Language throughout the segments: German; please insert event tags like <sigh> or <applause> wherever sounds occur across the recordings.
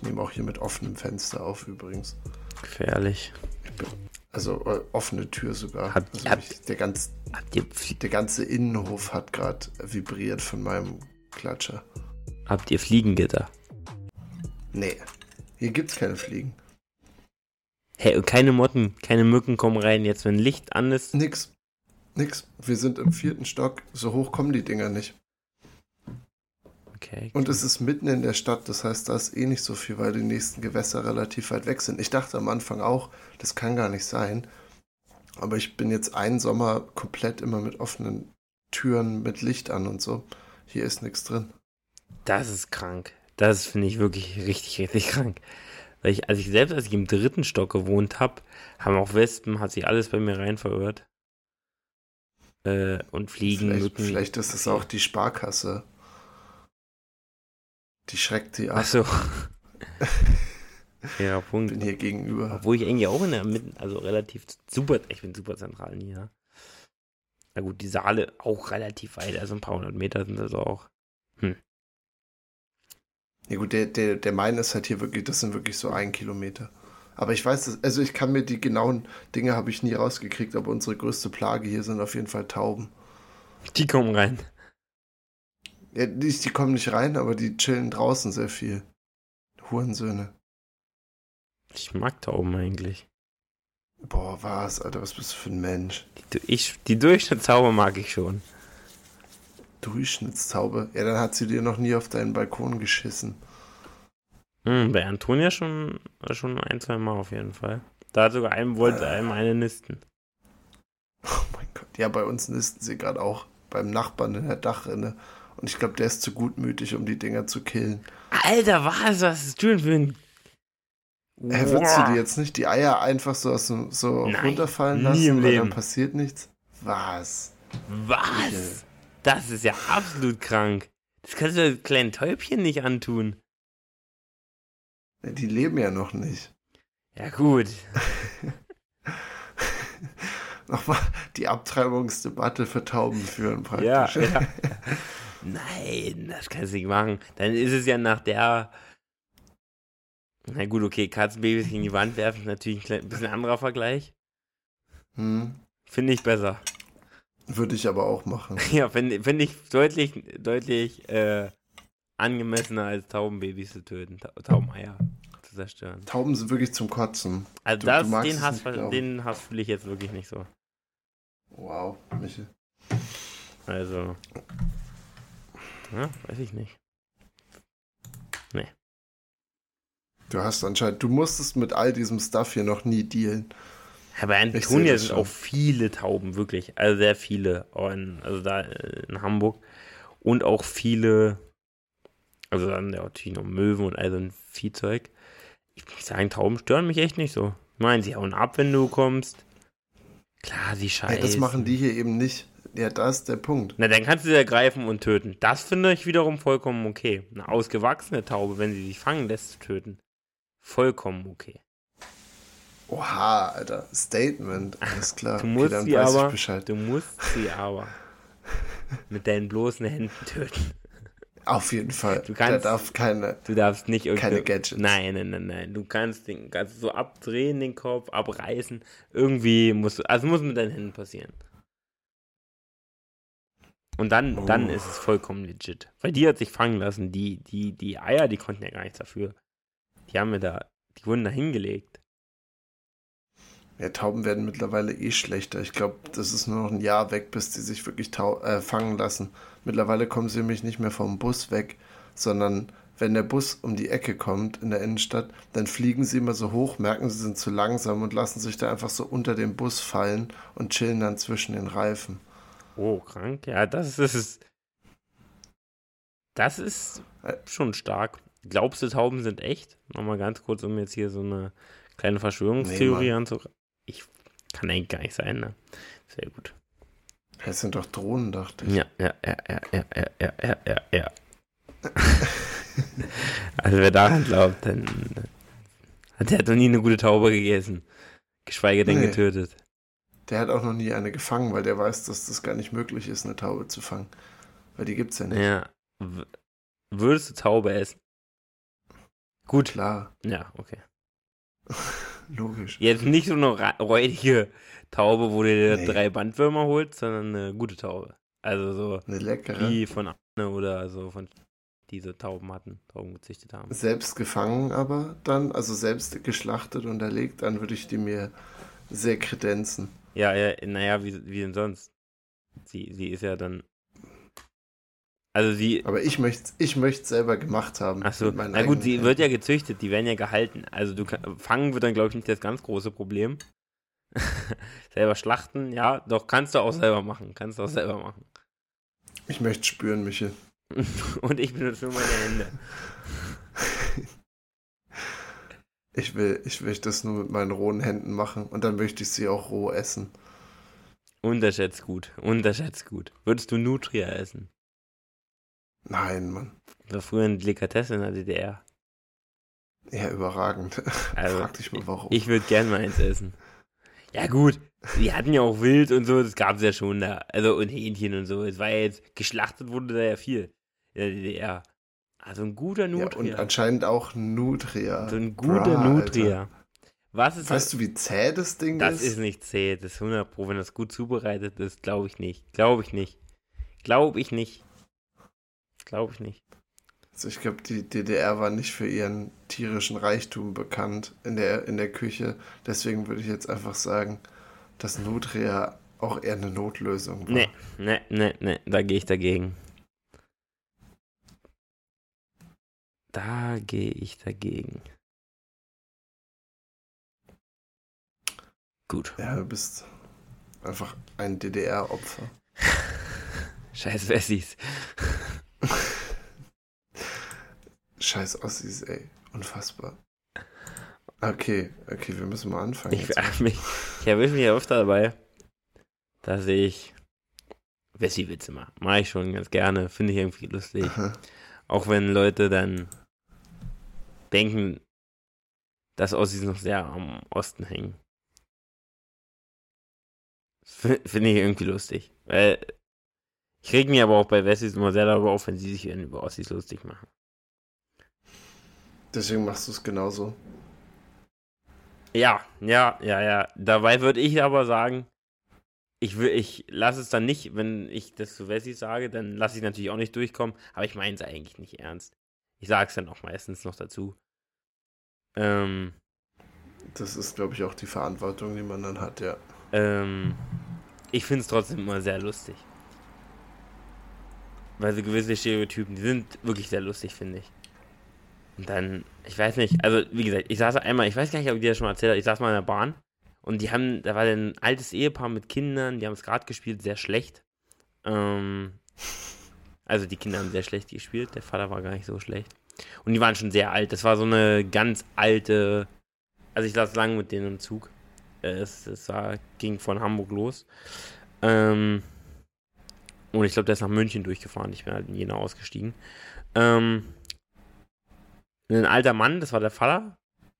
Ich nehme auch hier mit offenem Fenster auf übrigens. Gefährlich. Also äh, offene Tür sogar. Habt- also habt- ich, der, ganz, der ganze Innenhof hat gerade vibriert von meinem Klatscher. habt ihr Fliegengitter? Nee, hier gibt's keine Fliegen. Hey, und keine Motten, keine Mücken kommen rein. Jetzt, wenn Licht an ist. Nix. Nix. Wir sind im vierten Stock. So hoch kommen die Dinger nicht. Okay. Und es ist mitten in der Stadt, das heißt, da ist eh nicht so viel, weil die nächsten Gewässer relativ weit weg sind. Ich dachte am Anfang auch, das kann gar nicht sein. Aber ich bin jetzt einen Sommer komplett immer mit offenen Türen, mit Licht an und so. Hier ist nichts drin. Das ist krank. Das finde ich wirklich richtig, richtig krank. Weil ich, als ich selbst, als ich im dritten Stock gewohnt habe, haben auch Wespen, hat sich alles bei mir rein verirrt. Äh, und Fliegen, Vielleicht, Mücken. vielleicht ist es auch die Sparkasse. Die schreckt sie ab. Achso. <laughs> ja, Ich Punkt. bin hier gegenüber. Obwohl ich eigentlich auch in der Mitte, also relativ super, ich bin super zentral hier. Na gut, die Saale auch relativ weit, also ein paar hundert Meter sind das auch. Ja gut, der, der, der Main ist halt hier wirklich, das sind wirklich so ein Kilometer. Aber ich weiß, also ich kann mir die genauen Dinge habe ich nie rausgekriegt, aber unsere größte Plage hier sind auf jeden Fall Tauben. Die kommen rein. Ja, die, die kommen nicht rein, aber die chillen draußen sehr viel. Hurensöhne. Ich mag Tauben eigentlich. Boah, was, Alter, was bist du für ein Mensch? Die, ich, die Durchschnittstaube mag ich schon. Durchschnittstaube. Ja, dann hat sie dir noch nie auf deinen Balkon geschissen. Hm, bei Antonia schon, schon ein, zwei Mal auf jeden Fall. Da hat sogar einem wollte einem eine nisten. Oh mein Gott. Ja, bei uns nisten sie gerade auch beim Nachbarn in der Dachrinne. Und ich glaube, der ist zu gutmütig, um die Dinger zu killen. Alter, was? Was ist du denn für ein. Hä, würdest du dir jetzt nicht die Eier einfach so, aus dem, so Nein, runterfallen nie lassen, im weil Leben. dann passiert nichts? Was? Was? Das ist ja absolut krank. Das kannst du den kleinen Täubchen nicht antun. Ja, Die leben ja noch nicht. Ja, gut. <laughs> Nochmal die Abtreibungsdebatte für Tauben führen Ja, praktisch. ja. <laughs> Nein, das kannst du nicht machen. Dann ist es ja nach der. Na gut, okay, Katzenbabys gegen die Wand werfen ist natürlich ein bisschen anderer Vergleich. Hm, Finde ich besser. würde ich aber auch machen. <laughs> Ja, finde find ich deutlich, deutlich äh, angemessener als Taubenbabys zu töten, Ta Taubeneier zu zerstören. Tauben sind wirklich zum Kotzen. Also Du- das, du den Hass, den Hass fühle ich jetzt wirklich nicht so. Wow, Michel. Also, ja, weiß ich nicht. Du hast anscheinend, du musstest mit all diesem Stuff hier noch nie dealen. Aber in Antonia sind auch viele Tauben, wirklich. Also sehr viele. In, also da in Hamburg. Und auch viele, also dann ja, natürlich noch Möwen und all so ein Viehzeug. Ich muss sagen, Tauben stören mich echt nicht so. Ich meine, sie hauen ab, wenn du kommst. Klar, sie Ja, scheißen. das machen die hier eben nicht. Ja, da ist der Punkt. Na, dann kannst du sie ergreifen und töten. Das finde ich wiederum vollkommen okay. Eine ausgewachsene Taube, wenn sie sich fangen lässt, zu töten. Vollkommen okay. Oha, Alter. Statement. <laughs> Alles klar. Du musst dann sie aber, du musst sie aber <laughs> mit deinen bloßen Händen töten. Auf jeden Fall. Du kannst- Der darf keine. Du darfst nicht irgendwie. Keine Gadgets. Nein, nein, nein, nein. Du kannst den kannst so abdrehen, den Kopf, abreißen. Irgendwie musst du. Also muss mit deinen Händen passieren. Und dann, dann Oh. ist es vollkommen legit. Weil die hat sich fangen lassen. Die, die, die Eier, die konnten ja gar nichts dafür. Die haben wir da, die wurden da hingelegt. Ja, Tauben werden mittlerweile eh schlechter. Ich glaube, das ist nur noch ein Jahr weg, bis die sich wirklich äh, fangen lassen. Mittlerweile kommen sie nämlich nicht mehr vom Bus weg, sondern wenn der Bus um die Ecke kommt in der Innenstadt, dann fliegen sie immer so hoch, merken, sie sind zu langsam und lassen sich da einfach so unter dem Bus fallen und chillen dann zwischen den Reifen. Oh, krank. Ja, das ist. Das ist Äh. schon stark. Glaubst du, Tauben sind echt? Nochmal ganz kurz, um jetzt hier so eine kleine Verschwörungstheorie Nee, anzu. Ich kann eigentlich gar nicht sein, ne? Sehr gut. Das sind doch Drohnen, dachte ich. Ja, ja, ja, ja, ja, ja, ja, ja, ja, <laughs> also wer daran glaubt, dann hat der doch nie eine gute Taube gegessen. Geschweige denn Nee. getötet. Der hat auch noch nie eine gefangen, weil der weiß, dass das gar nicht möglich ist, eine Taube zu fangen. Weil die gibt's ja nicht. Ja. W würdest du Taube essen? Gut. Klar, Ja, okay. <laughs> logisch. Jetzt nicht so eine räudige Taube, wo du dir Nee. drei Bandwürmer holst, sondern eine gute Taube. Also so Eine leckere. wie von Anne oder so von diese Tauben hatten, Tauben gezüchtet haben. Selbst gefangen aber dann, also selbst geschlachtet und erlegt, dann würde ich die mir sehr kredenzen. Ja, ja, naja, wie, wie denn sonst? Sie, sie ist ja dann. Also sie. Aber ich möchte ich möchte selber gemacht haben. Achso, na gut, sie Händen. wird ja gezüchtet, die werden ja gehalten. Also du kann, fangen wird dann, glaube ich, nicht das ganz große Problem. <laughs> selber schlachten, ja, doch kannst du auch selber machen. Kannst du auch selber machen. Ich möchte spüren, Michel. <laughs> Und ich benutze nur meine Hände. <laughs> Ich will, ich will das nur mit meinen rohen Händen machen und dann möchte ich sie auch roh essen. Unterschätzt gut, unterschätzt gut. Würdest du Nutria essen? Nein, Mann. Das war früher eine Delikatesse in der DDR. Ja, überragend. <laughs> Also, Frag dich mal, warum. Ich würde gern mal eins essen. Ja gut, die hatten ja auch Wild und so, das gab es ja schon da. Also und Hähnchen und so. Es war ja jetzt, geschlachtet wurde da ja viel in der DDR. Also ein guter ja, und Nutria. anscheinend auch Nutria. so ein guter Bra, Nutria. Alter. Was ist Weißt du, wie zäh das Ding das? ist? ist nicht zäh, das ist 100 Pro. Wenn das gut zubereitet ist, glaube ich nicht. Glaube ich nicht. Glaube ich nicht. Glaube ich nicht. Also ich glaube, die DDR war nicht für ihren tierischen Reichtum bekannt in der, in der Küche. Deswegen würde ich jetzt einfach sagen, dass Nutria auch eher eine Notlösung war. Nee, nee, nee, nee, da gehe ich dagegen. Da gehe ich dagegen. Gut. Ja, du bist einfach ein DDR-Opfer. <laughs> Scheiß Wessis. Scheiß Ossis, ey. Unfassbar. Okay, okay, wir müssen mal anfangen. Ich, jetzt. mich, ich erwische mich ja öfter dabei, dass ich Wessi-Witze mache. Mache ich schon ganz gerne. Finde ich irgendwie lustig. Aha. Auch wenn Leute dann denken, dass Ossis noch sehr am Osten hängen. Finde ich irgendwie lustig. Weil ich reg mich aber auch bei Wessis immer sehr darüber auf, wenn sie sich über Ossis lustig machen. Deswegen machst du es genauso. Ja, ja, ja, ja. Dabei würde ich aber sagen, ich will, ich lasse es dann nicht, wenn ich das zu Wessis sage, dann lasse ich natürlich auch nicht durchkommen, aber ich meine es eigentlich nicht ernst. Ich sage es dann auch meistens noch dazu. Ähm, Das ist, glaube ich, auch die Verantwortung, die man dann hat, ja. ähm, ich finde es trotzdem immer sehr lustig. Weil so gewisse Stereotypen, die sind wirklich sehr lustig, finde ich. Und dann, ich weiß nicht, also wie gesagt, ich saß einmal, ich weiß gar nicht, ob ich dir das schon mal erzählt habe, ich saß mal in der Bahn und die haben, da war ein altes Ehepaar mit Kindern, die haben Skat gespielt, sehr schlecht. Ähm, also die Kinder haben sehr schlecht gespielt, der Vater war gar nicht so schlecht. Und die waren schon sehr alt, das war so eine ganz alte, also ich saß lange mit denen im Zug. Äh, Es, es war, ging von Hamburg los. Ähm, und ich glaube, der ist nach München durchgefahren. Ich bin halt in Jena ausgestiegen. Ähm, ein alter Mann, das war der Vater,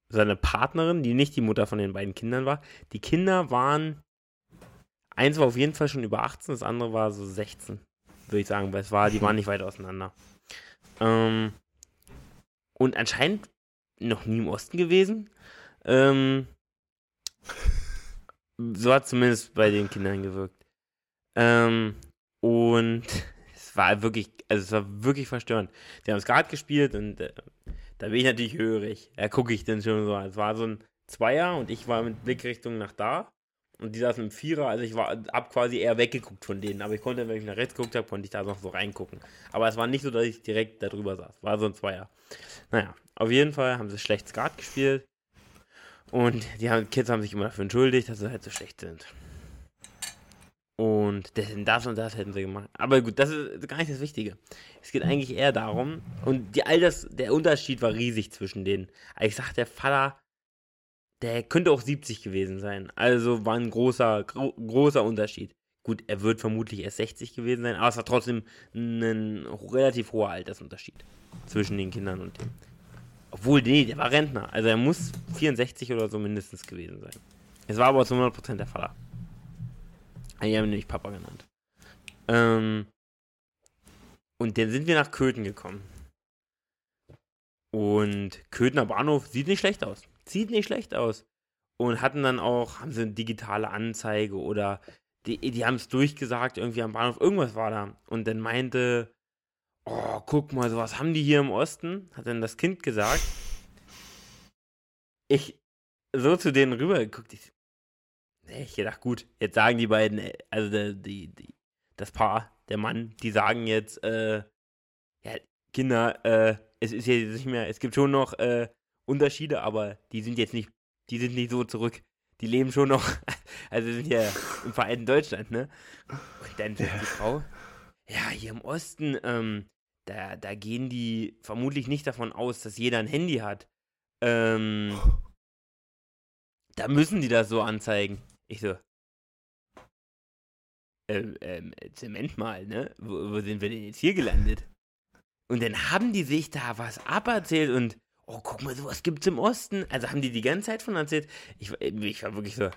seine Partnerin, die nicht die Mutter von den beiden Kindern war. Die Kinder waren, eins war auf jeden Fall schon über 18, das andere war so 16, würde ich sagen, weil es war, die waren nicht weit auseinander. Ähm, und anscheinend noch nie im Osten gewesen. Ähm, so hat zumindest bei den Kindern gewirkt. Ähm, und es war wirklich, also es war wirklich verstörend. Die haben Skat gespielt und äh, da bin ich natürlich hörig. Da gucke ich dann schon so. Es war so ein Zweier und ich war mit Blickrichtung nach da. Und die saßen im Vierer, also ich war hab quasi eher weggeguckt von denen. Aber ich konnte, wenn ich nach rechts geguckt habe, konnte ich da noch so reingucken. Aber es war nicht so, dass ich direkt da drüber saß. War so ein Zweier. Naja, auf jeden Fall haben sie schlecht Skat gespielt. Und die Kids haben sich immer dafür entschuldigt, dass sie halt so schlecht sind. Und das, das und das hätten sie gemacht. Aber gut, das ist gar nicht das Wichtige. Es geht eigentlich eher darum, und die Alters, der Unterschied war riesig zwischen denen. Ich sag, der Vater, der könnte auch 70 gewesen sein. Also war ein großer, gro großer Unterschied. Gut, er wird vermutlich erst 60 gewesen sein, aber es war trotzdem ein relativ hoher Altersunterschied zwischen den Kindern und dem. Obwohl, nee, der war Rentner. Also er muss 64 oder so mindestens gewesen sein. Es war aber zu 100% der Vater. Die haben nämlich Papa genannt. Ähm, und dann sind wir nach Köthen gekommen. Und Köthner Bahnhof sieht nicht schlecht aus. Sieht nicht schlecht aus. Und hatten dann auch, haben sie eine digitale Anzeige oder die, die haben es durchgesagt, irgendwie am Bahnhof, irgendwas war da. Und dann meinte, oh, guck mal, sowas haben die hier im Osten, hat dann das Kind gesagt. Ich so zu denen rübergeguckt, ich, ich gedacht, gut, jetzt sagen die beiden, äh, also die, die, die, das Paar, der Mann, die sagen jetzt, äh, ja, Kinder, äh, es ist jetzt nicht mehr, es gibt schon noch äh, Unterschiede, aber die sind jetzt nicht, die sind nicht so zurück. Die leben schon noch, <laughs> also sind ja im Vereinten Deutschland, ne? Und dann sagt die Frau, ja, hier im Osten, ähm, da, da gehen die vermutlich nicht davon aus, dass jeder ein Handy hat. Ähm, <laughs> da müssen die das so anzeigen. Ich so, ähm, ähm, Zement mal, ne? Wo, wo sind wir denn jetzt hier gelandet? Und dann haben die sich da was aberzählt und, oh, guck mal, sowas gibt's im Osten. Also haben die die ganze Zeit von erzählt. Ich, ich war wirklich so.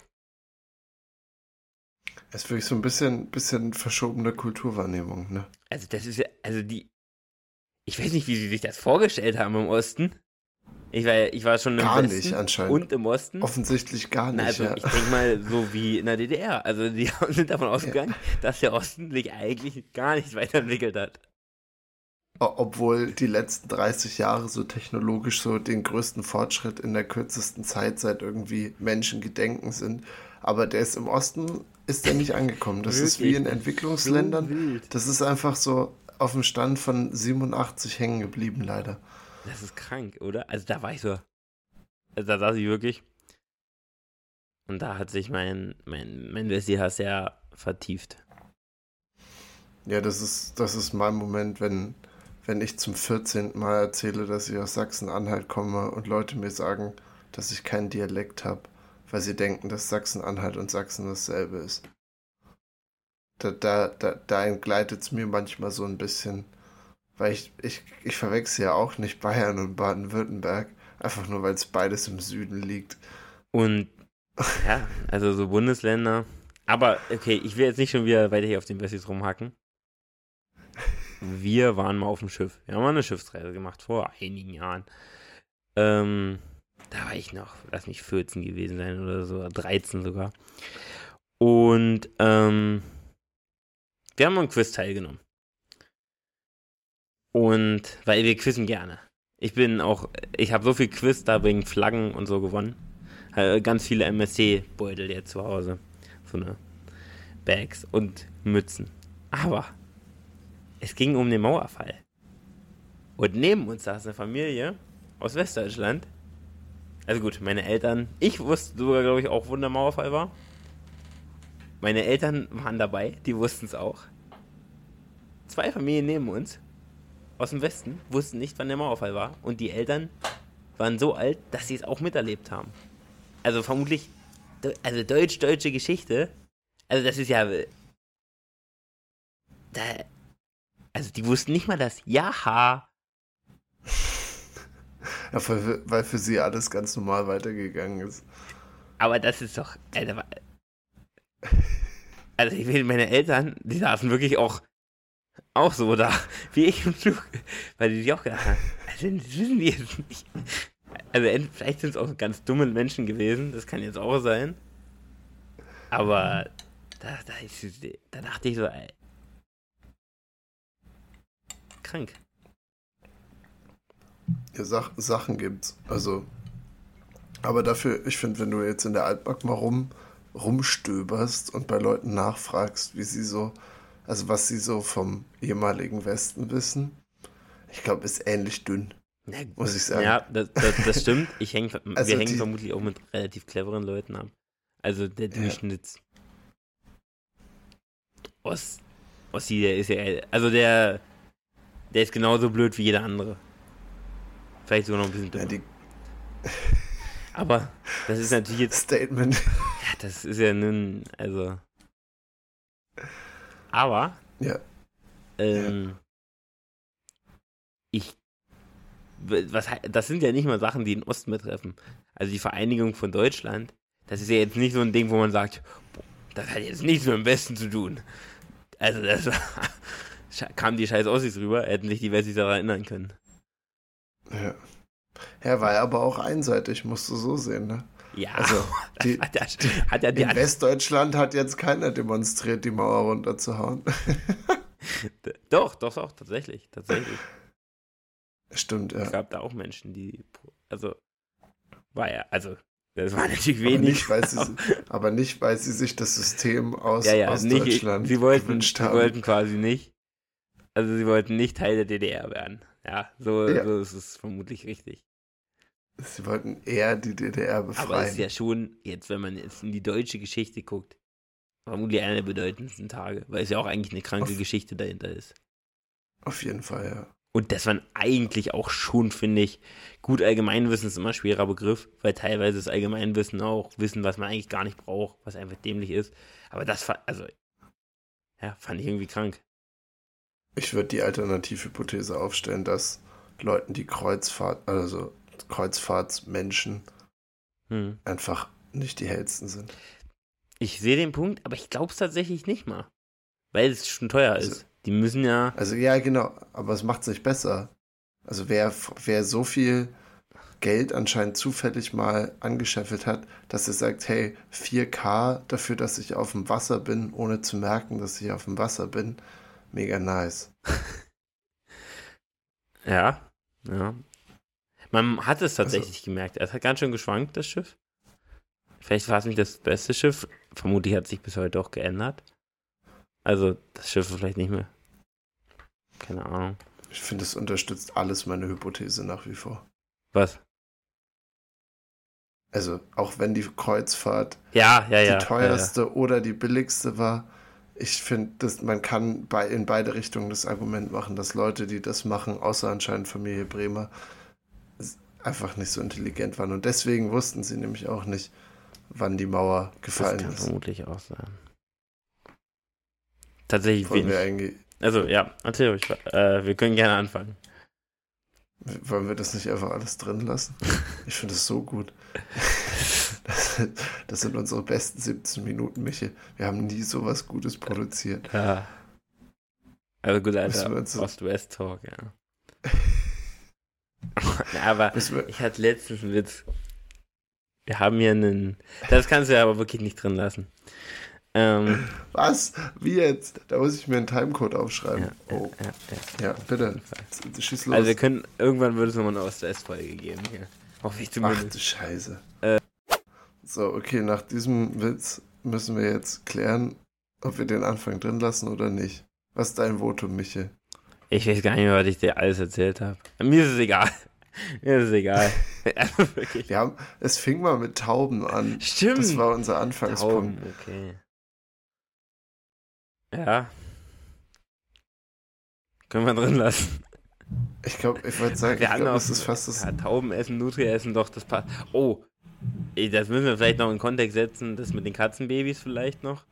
Es ist wirklich so ein bisschen, bisschen verschobene Kulturwahrnehmung, ne? Also das ist ja, also die, ich weiß nicht, wie sie sich das vorgestellt haben im Osten. Ich war, ich war schon im gar Westen nicht anscheinend. und im Osten. Offensichtlich gar nicht. Na, also ja. ich denke mal so wie in der DDR. Also die <laughs> sind davon ausgegangen, dass der Osten sich eigentlich gar nicht weiterentwickelt hat. Obwohl die letzten 30 Jahre so technologisch so den größten Fortschritt in der kürzesten Zeit seit irgendwie Menschengedenken sind. Aber der ist im Osten, ist der nicht angekommen. Das ist wie in Entwicklungsländern. So. Das ist einfach so auf dem Stand von 87 hängen geblieben, leider. Das ist krank, oder? Also da war ich so. Also da saß ich wirklich. Und da hat sich mein, mein, mein Wessi-Hass sehr vertieft. Ja, das ist, das ist mein Moment, wenn, wenn ich zum 14. Mal erzähle, dass ich aus Sachsen-Anhalt komme und Leute mir sagen, dass ich keinen Dialekt habe, weil sie denken, dass Sachsen-Anhalt und Sachsen dasselbe ist. Da, da, da, da entgleitet es mir manchmal so ein bisschen. Weil ich, ich, ich verwechsel ja auch nicht Bayern und Baden-Württemberg, einfach nur weil es beides im Süden liegt. Und ja, also so Bundesländer. Aber okay, ich will jetzt nicht schon wieder weiter hier auf den Wessis rumhacken. Wir waren mal auf dem Schiff. Wir haben mal eine Schiffsreise gemacht vor einigen Jahren. Ähm, da war ich noch, lass mich 14 gewesen sein oder so, 13 sogar. Und ähm, wir haben am Quiz teilgenommen. Und weil wir quizzen gerne. Ich bin auch, ich habe so viel Quiz da wegen Flaggen und so gewonnen. Äh, Ganz viele MSC-Beutel jetzt zu Hause. So eine Bags und Mützen. Aber es ging um den Mauerfall. Und neben uns saß eine Familie aus Westdeutschland. Also gut, meine Eltern, ich wusste sogar, glaube ich, auch, wo der Mauerfall war. Meine Eltern waren dabei, die wussten es auch. Zwei Familien neben uns aus dem Westen wussten nicht, wann der Mauerfall war. Und die Eltern waren so alt, dass sie es auch miterlebt haben. Also vermutlich, also deutsch-deutsche Geschichte. Also das ist ja. Da, also die wussten nicht mal das Ja. Ja, weil, weil für sie alles ganz normal weitergegangen ist. Aber das ist doch. Wa- also ich will, meine Eltern, die saßen wirklich auch, auch so da, <laughs> wie ich im Zug, weil die sich auch gedacht haben, also das wissen die jetzt nicht. Also vielleicht sind es auch ganz dumme Menschen gewesen, das kann jetzt auch sein. Aber da, da, ist, da dachte ich so, ey, krank. Ja, Sach Sachen gibt's. Also, aber dafür, ich finde, wenn du jetzt in der Altmark mal rum, rumstöberst und bei Leuten nachfragst, wie sie so, also was sie so vom ehemaligen Westen wissen, ich glaube, ist ähnlich dünn, muss ich sagen. Ja, das, das, das stimmt. <laughs> Ich häng, Also wir hängen die- vermutlich auch mit relativ cleveren Leuten ab. Also der Durchschnitts. Ost, Ossi, der ist ja, also der, der ist genauso blöd wie jeder andere. Vielleicht sogar noch ein bisschen Ja, dümmer. die <laughs> Aber das ist natürlich jetzt, Statement. ja, das ist ja nun, also. Aber, Ja, ähm, ich, was, das sind ja nicht mal Sachen, die den Osten betreffen. Also die Vereinigung von Deutschland, das ist ja jetzt nicht so ein Ding, wo man sagt, boah, das hat jetzt nichts mit dem Westen zu tun. Also das <laughs> kamen die scheiß Ossis rüber, hätten sich die Wessis daran erinnern können. ja. Er war ja aber auch einseitig, musst du so sehen, ne? Ja, Also, <laughs> die, hat er, hat er die in Westdeutschland hat jetzt keiner demonstriert, die Mauer runterzuhauen. <laughs> Doch, doch, doch, tatsächlich, tatsächlich. Stimmt, ja. Es gab da auch Menschen, die, also, war ja, also, das war natürlich Aber wenig. nicht, weil sie, <laughs> aber nicht, weil sie sich das System aus, ja, ja, aus nicht, Deutschland sie wollten, gewünscht sie wollten quasi nicht, also sie wollten nicht Teil der DDR werden. Ja, so, Ja. so ist es vermutlich richtig. Sie wollten eher die DDR Aber es befreien. ist ja schon, jetzt, wenn man jetzt in die deutsche Geschichte guckt, vermutlich einer der bedeutendsten Tage, weil es ja auch eigentlich eine kranke Auf- Geschichte dahinter ist. Auf jeden Fall, ja. Und dass man eigentlich auch schon, finde ich, gut Allgemeinwissen ist immer ein schwerer Begriff, weil teilweise ist Allgemeinwissen auch Wissen, was man eigentlich gar nicht braucht, was einfach dämlich ist. Aber das, also, ja, fand ich irgendwie krank. Ich würde die Alternativhypothese aufstellen, dass Leuten, die Kreuzfahrt, also Kreuzfahrtsmenschen Hm. einfach nicht die hellsten sind. Ich sehe den Punkt, aber ich glaube es tatsächlich nicht mal. Weil es schon teuer Also- ist. Die müssen ja. Also ja, genau, aber es macht es nicht besser. Also wer, wer so viel Geld anscheinend zufällig mal angescheffelt hat, dass er sagt, hey, 4K dafür, dass ich auf dem Wasser bin, ohne zu merken, dass ich auf dem Wasser bin, mega nice. <laughs> Ja, ja. Man hat es Also tatsächlich gemerkt. Es hat ganz schön geschwankt, das Schiff. Vielleicht war es nicht das beste Schiff. Vermutlich hat sich bis heute auch geändert. Also, das Schiff vielleicht nicht mehr. Keine Ahnung. Ich finde, es unterstützt alles meine Hypothese nach wie vor. Was? Also, auch wenn die Kreuzfahrt Ja, ja, ja. die teuerste oder die billigste war, ich finde, dass man kann bei, in beide Richtungen das Argument machen, dass Leute, die das machen, außer anscheinend Familie Bremer, einfach nicht so intelligent waren. Und deswegen wussten sie nämlich auch nicht, wann die Mauer Das gefallen kann ist. vermutlich auch sein. Tatsächlich Wollen wir, eigentlich, Also, ja, erzähl ruhig. Äh, wir können gerne anfangen. wollen wir das nicht einfach alles drin lassen? <laughs> Ich finde es so gut. Das, das sind unsere besten 17 Minuten, Michi. Wir haben nie sowas Gutes produziert. Ja. Also gut, Alter, Ost-West-Talk, ja. Aber ich hatte letztens einen Witz. Wir haben hier einen. Das kannst du ja aber wirklich nicht drin lassen. Ähm, was? Wie jetzt? Da muss ich mir einen Timecode aufschreiben. ja, oh, ja, ja. ja, bitte. Schieß los. Also wir können, irgendwann würde es nochmal eine Ost-West-Folge geben hier. Hoffe ich Ach zumindest. du Scheiße. Äh. So, okay, nach diesem Witz müssen wir jetzt klären, ob wir den Anfang drin lassen oder nicht. Was ist dein Votum, Michel? Ich weiß gar nicht mehr, was ich dir alles erzählt habe. Mir ist es egal. Mir ist es egal. <laughs> Also wirklich. Wir haben, es fing mal mit Tauben an. Stimmt. Das war unser Tauben, Anfangspunkt. okay. Ja. Können wir drin lassen. Ich glaube, ich wollte sagen, ich Wir glaube, auch- das ist fast das. Ja, Tauben essen, Nutria essen, doch, das passt. Oh, das müssen wir vielleicht noch in Kontext setzen, das mit den Katzenbabys vielleicht noch.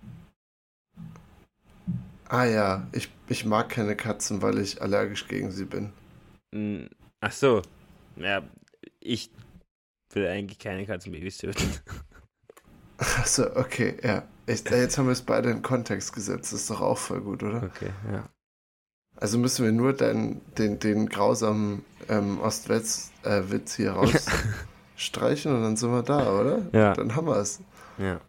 Ah ja, ich, ich mag keine Katzen, weil ich allergisch gegen sie bin. Hm, Ach so. Ja, ich will eigentlich keine Katzenbabys töten. Achso, okay, ja. Ich, jetzt haben wir es beide in Kontext gesetzt. Das ist doch auch voll gut, oder? Okay, ja. Also müssen wir nur deinen, den, den grausamen ähm, Ost-West-Witz hier <laughs> rausstreichen und dann sind wir da, oder? Ja. Dann haben wir es. Ja.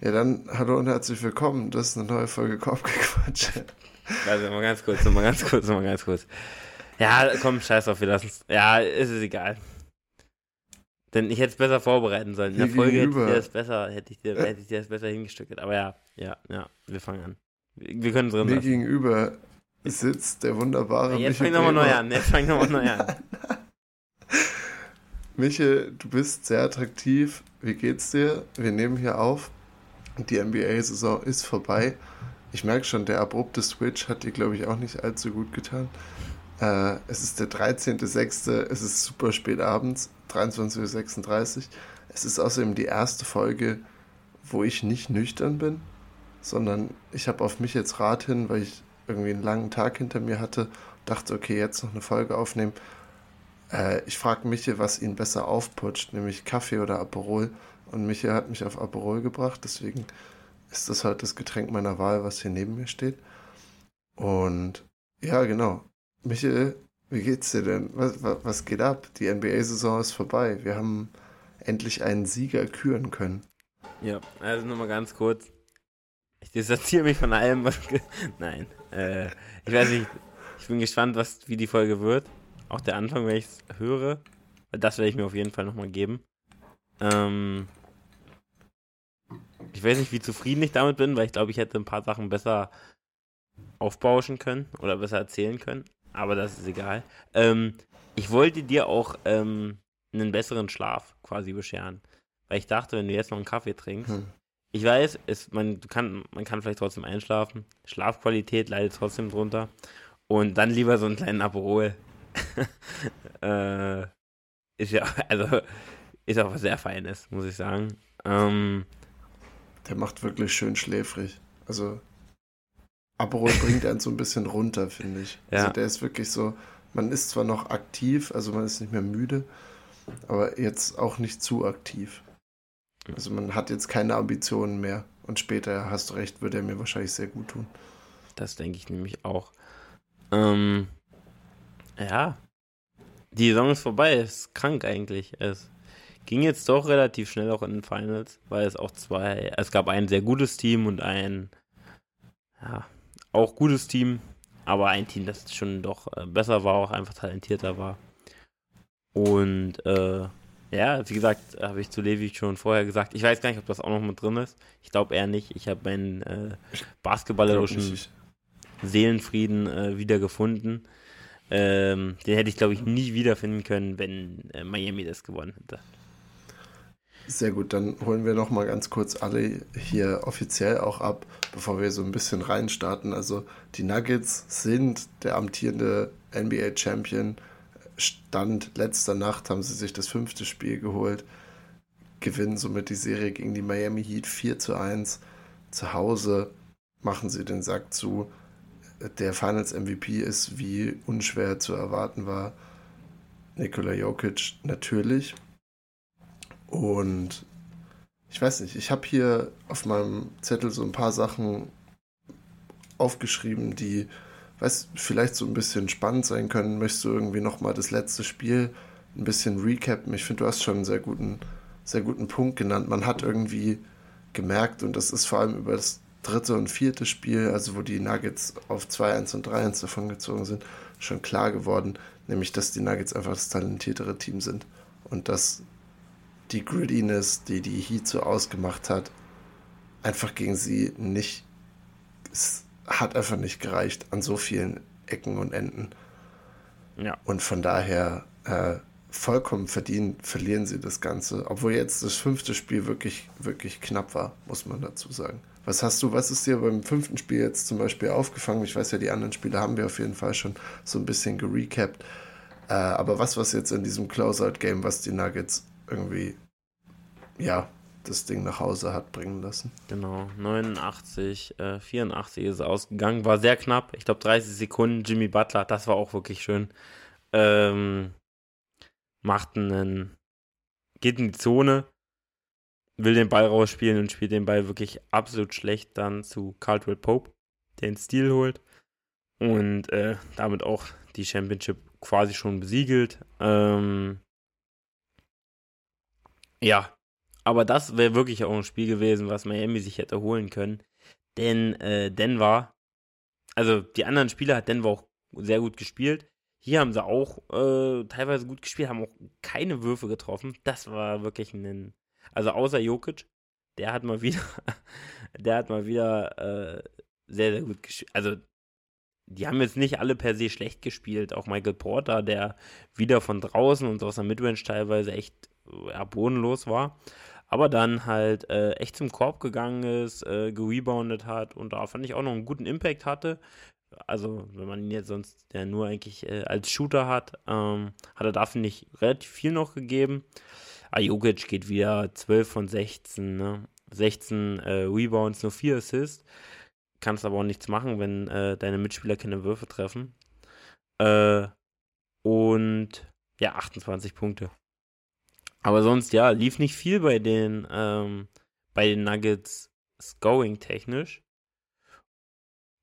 Ja, dann hallo und herzlich willkommen. Das ist eine neue Folge Kopfgequatsch. Also <laughs> mal ganz kurz, mal ganz kurz, mal ganz kurz. Ja, komm, scheiß drauf, wir lassen es. Ja, ist es egal. Denn ich hätte es besser vorbereiten sollen. In der Folge hätte ich dir das besser, hätte ich dir, hätte ich dir das besser hingestückelt. Aber ja, ja, ja, wir fangen an. Wir können drin Mir lassen. gegenüber sitzt der wunderbare Jetzt Michel fang nochmal neu an, jetzt fang nochmal neu an. <laughs> Michel, du bist sehr attraktiv. Wie geht's dir? Wir nehmen hier auf. Die NBA-Saison ist vorbei. Ich merke schon, der abrupte Switch hat dir, glaube ich, auch nicht allzu gut getan. Äh, es ist der 13.06., es ist super spät abends, 23.36 Uhr. Es ist außerdem die erste Folge, wo ich nicht nüchtern bin, sondern ich habe auf mich jetzt Rat hin, weil ich irgendwie einen langen Tag hinter mir hatte, dachte, okay, jetzt noch eine Folge aufnehmen. Äh, ich frage Michel, was ihn besser aufputscht, nämlich Kaffee oder Aperol. Und Michel hat mich auf Aperol gebracht, deswegen ist das heute das Getränk meiner Wahl, was hier neben mir steht. Und ja, genau. Michel, Wie geht's dir denn? Was, was, geht ab? Die NBA-Saison ist vorbei. Wir haben endlich einen Sieger küren können. Ja, also nur mal ganz kurz. Ich distanziere mich von allem, was. <laughs> Nein. Äh, ich weiß nicht. Ich bin gespannt, was, wie die Folge wird. Auch der Anfang, wenn ich es höre. Das werde ich mir auf jeden Fall nochmal geben. Ähm, ich weiß nicht, wie zufrieden ich damit bin, weil ich glaube, ich hätte ein paar Sachen besser aufbauschen können oder besser erzählen können. Aber das ist egal. Ähm, ich wollte dir auch ähm, einen besseren Schlaf quasi bescheren. Weil ich dachte, wenn du jetzt noch einen Kaffee trinkst, hm. ich weiß, es, man, kann, man kann vielleicht trotzdem einschlafen. Schlafqualität leidet trotzdem drunter. Und dann lieber so einen kleinen Aperol. <laughs> äh, ist ja, also, ist auch was sehr Feines, muss ich sagen. Ähm, Der macht wirklich schön schläfrig. Also, Aperol bringt einen so ein bisschen runter, finde ich. Ja. Also, der ist wirklich so, man ist zwar noch aktiv, also man ist nicht mehr müde, aber jetzt auch nicht zu aktiv. Also man hat jetzt keine Ambitionen mehr. Und später, hast du recht, würde er mir wahrscheinlich sehr gut tun. Das denke ich nämlich auch. Ähm, ja. Die Saison ist vorbei, ist krank eigentlich. Es ging jetzt doch relativ schnell auch in den Finals, weil es auch zwei, es gab ein sehr gutes Team und ein, ja, auch gutes Team, aber ein Team, das schon doch äh, besser war, auch einfach talentierter war. Und äh, ja, wie gesagt, habe ich zu Levi schon vorher gesagt. Ich weiß gar nicht, ob das auch noch mit drin ist. Ich glaube eher nicht. Ich habe meinen äh, basketballerischen Seelenfrieden äh, wiedergefunden. Ähm, den hätte ich, glaube ich, nie wiederfinden können, wenn äh, Miami das gewonnen hätte. Sehr gut, dann holen wir noch mal ganz kurz alle hier offiziell auch ab, bevor wir so ein bisschen reinstarten. Also die Nuggets sind der amtierende NBA Champion Stand letzter Nacht haben sie sich das fünfte Spiel geholt, gewinnen somit die Serie gegen die Miami Heat 4 zu 1. Zu Hause machen sie den Sack zu. Der Finals MVP ist, wie unschwer zu erwarten war, Nikola Jokic natürlich. Und ich weiß nicht, ich habe hier auf meinem Zettel so ein paar Sachen aufgeschrieben, die weiß, vielleicht so ein bisschen spannend sein können. Möchtest du irgendwie nochmal das letzte Spiel ein bisschen recappen? Ich finde, du hast schon einen sehr guten, sehr guten Punkt genannt. Man hat irgendwie gemerkt, und das ist vor allem über das dritte und vierte Spiel, also wo die Nuggets auf 2-1 und 3-1 davon gezogen sind, schon klar geworden, nämlich dass die Nuggets einfach das talentiertere Team sind und dass die Grittiness, die die Heat so ausgemacht hat, einfach gegen sie nicht hat einfach nicht gereicht an so vielen Ecken und Enden. Ja. Und von daher äh, vollkommen verdient verlieren sie das Ganze. Obwohl jetzt das fünfte Spiel wirklich, wirklich knapp war, muss man dazu sagen. Was hast du, was ist dir beim fünften Spiel jetzt zum Beispiel aufgefangen? Ich weiß ja, die anderen Spiele haben wir auf jeden Fall schon so ein bisschen gerecapt. Äh, aber was war jetzt in diesem Closeout-Game, was die Nuggets irgendwie, ja, das Ding nach Hause hat bringen lassen. Genau, 89, äh, 84 ist ausgegangen, war sehr knapp. Ich glaube 30 Sekunden. Jimmy Butler, das war auch wirklich schön. Ähm, macht einen, geht in die Zone, will den Ball rausspielen und spielt den Ball wirklich absolut schlecht dann zu Caldwell Pope, der den Stil holt und äh, damit auch die Championship quasi schon besiegelt. Ähm, ja, aber das wäre wirklich auch ein Spiel gewesen, was Miami sich hätte holen können. Denn äh, Denver, also die anderen Spieler hat Denver auch sehr gut gespielt. Hier haben sie auch äh, teilweise gut gespielt, haben auch keine Würfe getroffen. Das war wirklich ein, also außer Jokic, der hat mal wieder, <laughs> der hat mal wieder äh, sehr, sehr gut gespielt. Also die haben jetzt nicht alle per se schlecht gespielt. Auch Michael Porter, der wieder von draußen und aus der Midrange teilweise echt ja, bodenlos war aber dann halt äh, echt zum Korb gegangen ist, äh, gereboundet hat und da fand ich auch noch einen guten Impact hatte. Also, wenn man ihn jetzt sonst ja nur eigentlich äh, als Shooter hat, ähm, hat er da, finde ich, relativ viel noch gegeben. Ajokic geht wieder 12 von 16, ne? 16 äh, Rebounds, nur 4 Assists. Kannst aber auch nichts machen, wenn äh, deine Mitspieler keine Würfe treffen. Äh, und ja, 28 Punkte. Aber sonst, ja, lief nicht viel bei den, ähm, bei den Nuggets Scoring technisch.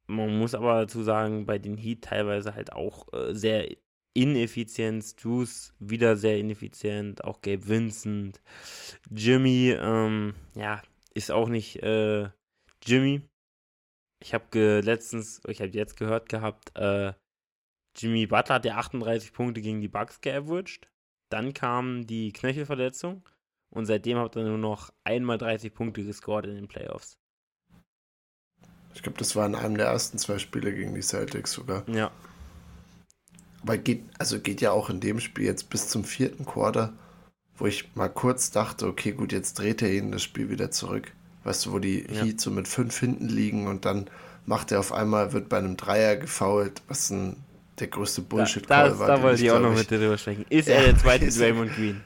Man muss aber dazu sagen, bei den Heat teilweise halt auch äh, sehr Ineffizienz. Drews wieder sehr ineffizient. Auch Gabe Vincent. Jimmy, ähm, ja, ist auch nicht äh, Jimmy. Ich habe letztens, ich habe jetzt gehört gehabt, äh, Jimmy Butler hat ja 38 Punkte gegen die Bucks geaveraged. Dann kam die Knöchelverletzung und seitdem hat er nur noch einmal 30 Punkte gescored in den Playoffs. Ich glaube, das war in einem der ersten zwei Spiele gegen die Celtics sogar. Ja. Aber geht, also geht ja auch in dem Spiel jetzt bis zum vierten Quarter, wo ich mal kurz dachte, okay, gut, jetzt dreht er ihn das Spiel wieder zurück. Weißt du, wo die ja. Heat so mit fünf hinten liegen und dann macht er auf einmal, wird bei einem Dreier gefoult, was ein, der größte Bullshit-Call war. Da wollte ich auch noch mit dir drüber sprechen. Ist ja, er der zweite <laughs> Draymond Green?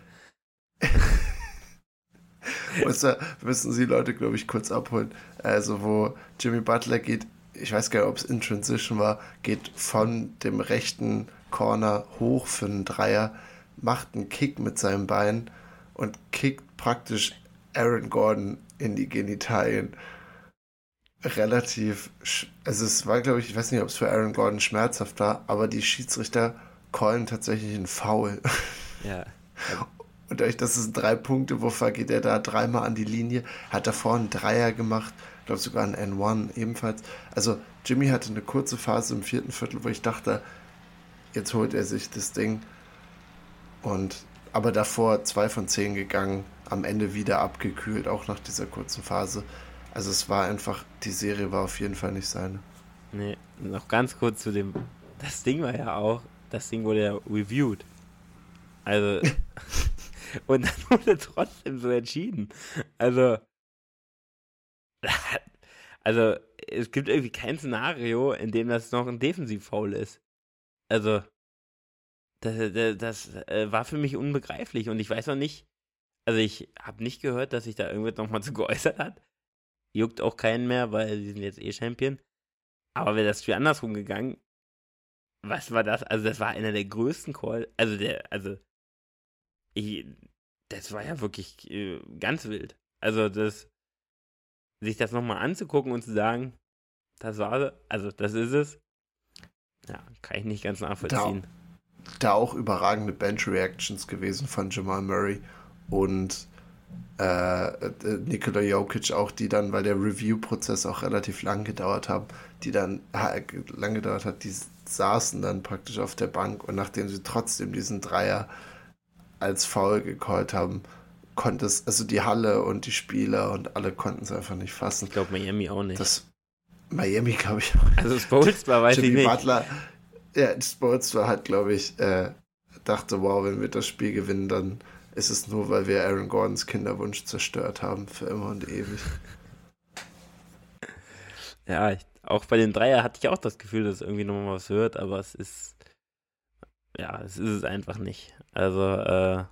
<laughs> da müssen sie Leute, glaube ich, kurz abholen. Also, wo Jimmy Butler geht, ich weiß gar nicht, ob es in Transition war, geht von dem rechten Corner hoch für einen Dreier, macht einen Kick mit seinem Bein und kickt praktisch Aaron Gordon in die Genitalien. Relativ, also es war, glaube ich, ich weiß nicht, ob es für Aaron Gordon schmerzhaft war, aber die Schiedsrichter callen tatsächlich einen Foul. Ja. <laughs> Und dadurch, dass es ein Drei-Punkte-Wurf war, geht er da dreimal an die Linie, hat davor einen Dreier gemacht, ich glaube sogar einen N1 ebenfalls. Also Jimmy hatte eine kurze Phase im vierten Viertel, wo ich dachte, jetzt holt er sich das Ding. Und aber davor zwei von zehn gegangen, am Ende wieder abgekühlt, auch nach dieser kurzen Phase. Also es war einfach, die Serie war auf jeden Fall nicht seine. Nee, noch ganz kurz zu dem, das Ding war ja auch, das Ding wurde ja reviewed. Also <laughs> Und dann wurde trotzdem so entschieden. Also, <laughs> also es gibt irgendwie kein Szenario, in dem das noch ein Defensiv-Foul ist. Also, das, das, das äh, war für mich unbegreiflich und ich weiß noch nicht, also ich habe nicht gehört, dass sich da irgendwer nochmal zu geäußert hat. Juckt auch keinen mehr, weil sie sind jetzt eh Champion. Aber wäre das Spiel andersrum gegangen, was war das? Also das war einer der größten Call, also der, also ich, das war ja wirklich äh, ganz wild. Also das, sich das nochmal anzugucken und zu sagen, das war, also das ist es, ja, kann ich nicht ganz nachvollziehen. Da, da auch überragende Bench-Reactions gewesen von Jamal Murray und äh, äh, Nikola Jokic auch, die dann, weil der Review-Prozess auch relativ lang gedauert hat, die dann äh, lang gedauert hat, die saßen dann praktisch auf der Bank und nachdem sie trotzdem diesen Dreier als faul gecallt haben, konnte es, also die Halle und die Spieler und alle konnten es einfach nicht fassen. Ich glaube Miami auch nicht. Das, Miami glaube ich. Also Spolstra weiß Jimmy ich nicht. Butler, ja, Spolstra hat glaube ich äh, dachte, wow, wenn wir das Spiel gewinnen, dann ist es nur, weil wir Aaron Gordons Kinderwunsch zerstört haben für immer und ewig. <laughs> Ja, ich, auch bei den Dreier hatte ich auch das Gefühl, dass irgendwie nochmal was hört, aber es ist ja, es ist es einfach nicht. Also, äh,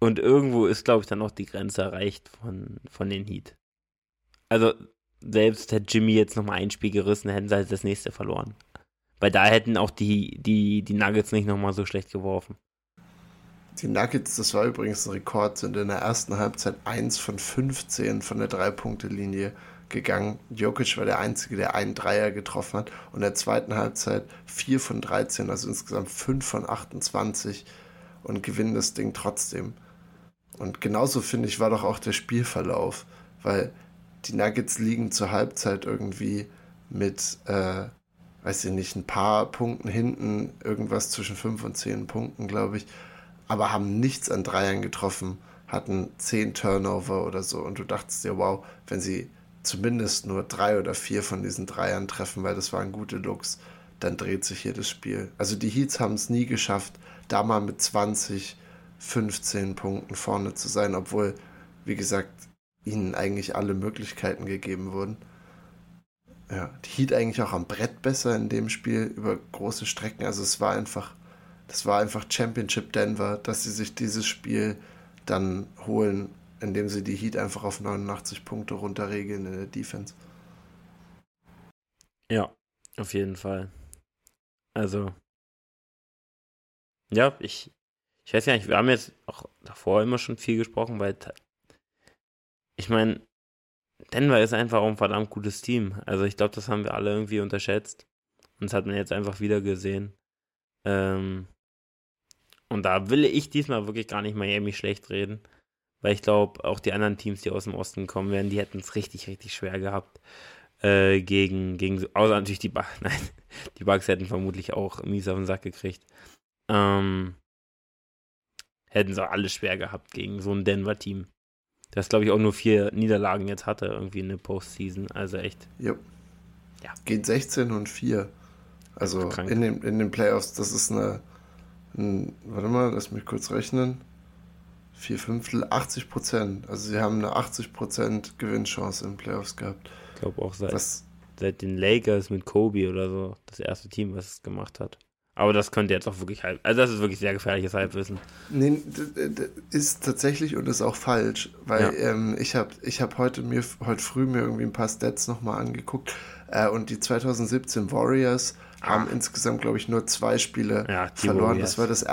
und irgendwo ist, glaube ich, dann auch die Grenze erreicht von, von den Heat. Also, selbst hätte Jimmy jetzt nochmal ein Spiel gerissen, hätten sie halt das nächste verloren. Weil da hätten auch die, die, die Nuggets nicht nochmal so schlecht geworfen. Die Nuggets, das war übrigens ein Rekord, sind in der ersten Halbzeit 1 von 15 von der Drei-Punkte-Linie gegangen. Jokic war der Einzige, der einen Dreier getroffen hat. Und in der zweiten Halbzeit 4 von 13, also insgesamt 5 von 28 und gewinnen das Ding trotzdem. Und genauso finde ich, war doch auch der Spielverlauf, weil die Nuggets liegen zur Halbzeit irgendwie mit, äh, weiß ich nicht, ein paar Punkten hinten, irgendwas zwischen 5 und 10 Punkten, glaube ich, aber haben nichts an Dreiern getroffen, hatten 10 Turnover oder so. Und du dachtest dir, wow, wenn sie zumindest nur drei oder vier von diesen Dreiern treffen, weil das waren gute Looks, dann dreht sich hier das Spiel. Also die Heats haben es nie geschafft, da mal mit 20, 15 Punkten vorne zu sein, obwohl, wie gesagt, ihnen eigentlich alle Möglichkeiten gegeben wurden. Ja, die Heat eigentlich auch am Brett besser in dem Spiel über große Strecken. Also es war einfach, das war einfach Championship Denver, dass sie sich dieses Spiel dann holen indem sie die Heat einfach auf 89 Punkte runterregeln in der Defense. Ja, auf jeden Fall. Also, ja, ich, ich weiß gar nicht, wir haben jetzt auch davor immer schon viel gesprochen, weil ich meine, Denver ist einfach auch ein verdammt gutes Team. Also ich glaube, das haben wir alle irgendwie unterschätzt. Und das hat man jetzt einfach wieder gesehen. Ähm, und da will ich diesmal wirklich gar nicht Miami schlecht reden. Weil ich glaube, auch die anderen Teams, die aus dem Osten kommen werden, die hätten es richtig, richtig schwer gehabt. Äh, gegen, gegen, außer natürlich die Bugs, <laughs> nein, die Bugs hätten vermutlich auch mies auf den Sack gekriegt. Ähm, hätten sie alle schwer gehabt gegen so ein Denver-Team. Das, glaube ich, auch nur vier Niederlagen jetzt hatte, irgendwie in der Postseason. Also echt. Ja. ja. Geht 16 und 4. Also in den, in den Playoffs, das ist eine, ein, warte mal, lass mich kurz rechnen. Vier Fünftel, 80 Prozent. Also sie haben eine 80 Prozent Gewinnchance in Playoffs gehabt. Ich glaube auch seit, was, seit den Lakers mit Kobe oder so das erste Team, was es gemacht hat. Aber das könnte jetzt auch wirklich halb. Also, das ist wirklich sehr gefährliches Halbwissen. Nee, ist tatsächlich und ist auch falsch, weil ja. ähm, ich habe ich hab heute mir heute früh mir irgendwie ein paar Stats nochmal angeguckt äh, und die 2017 Warriors. Haben insgesamt, glaube ich, nur zwei Spiele ja, verloren. Das war das,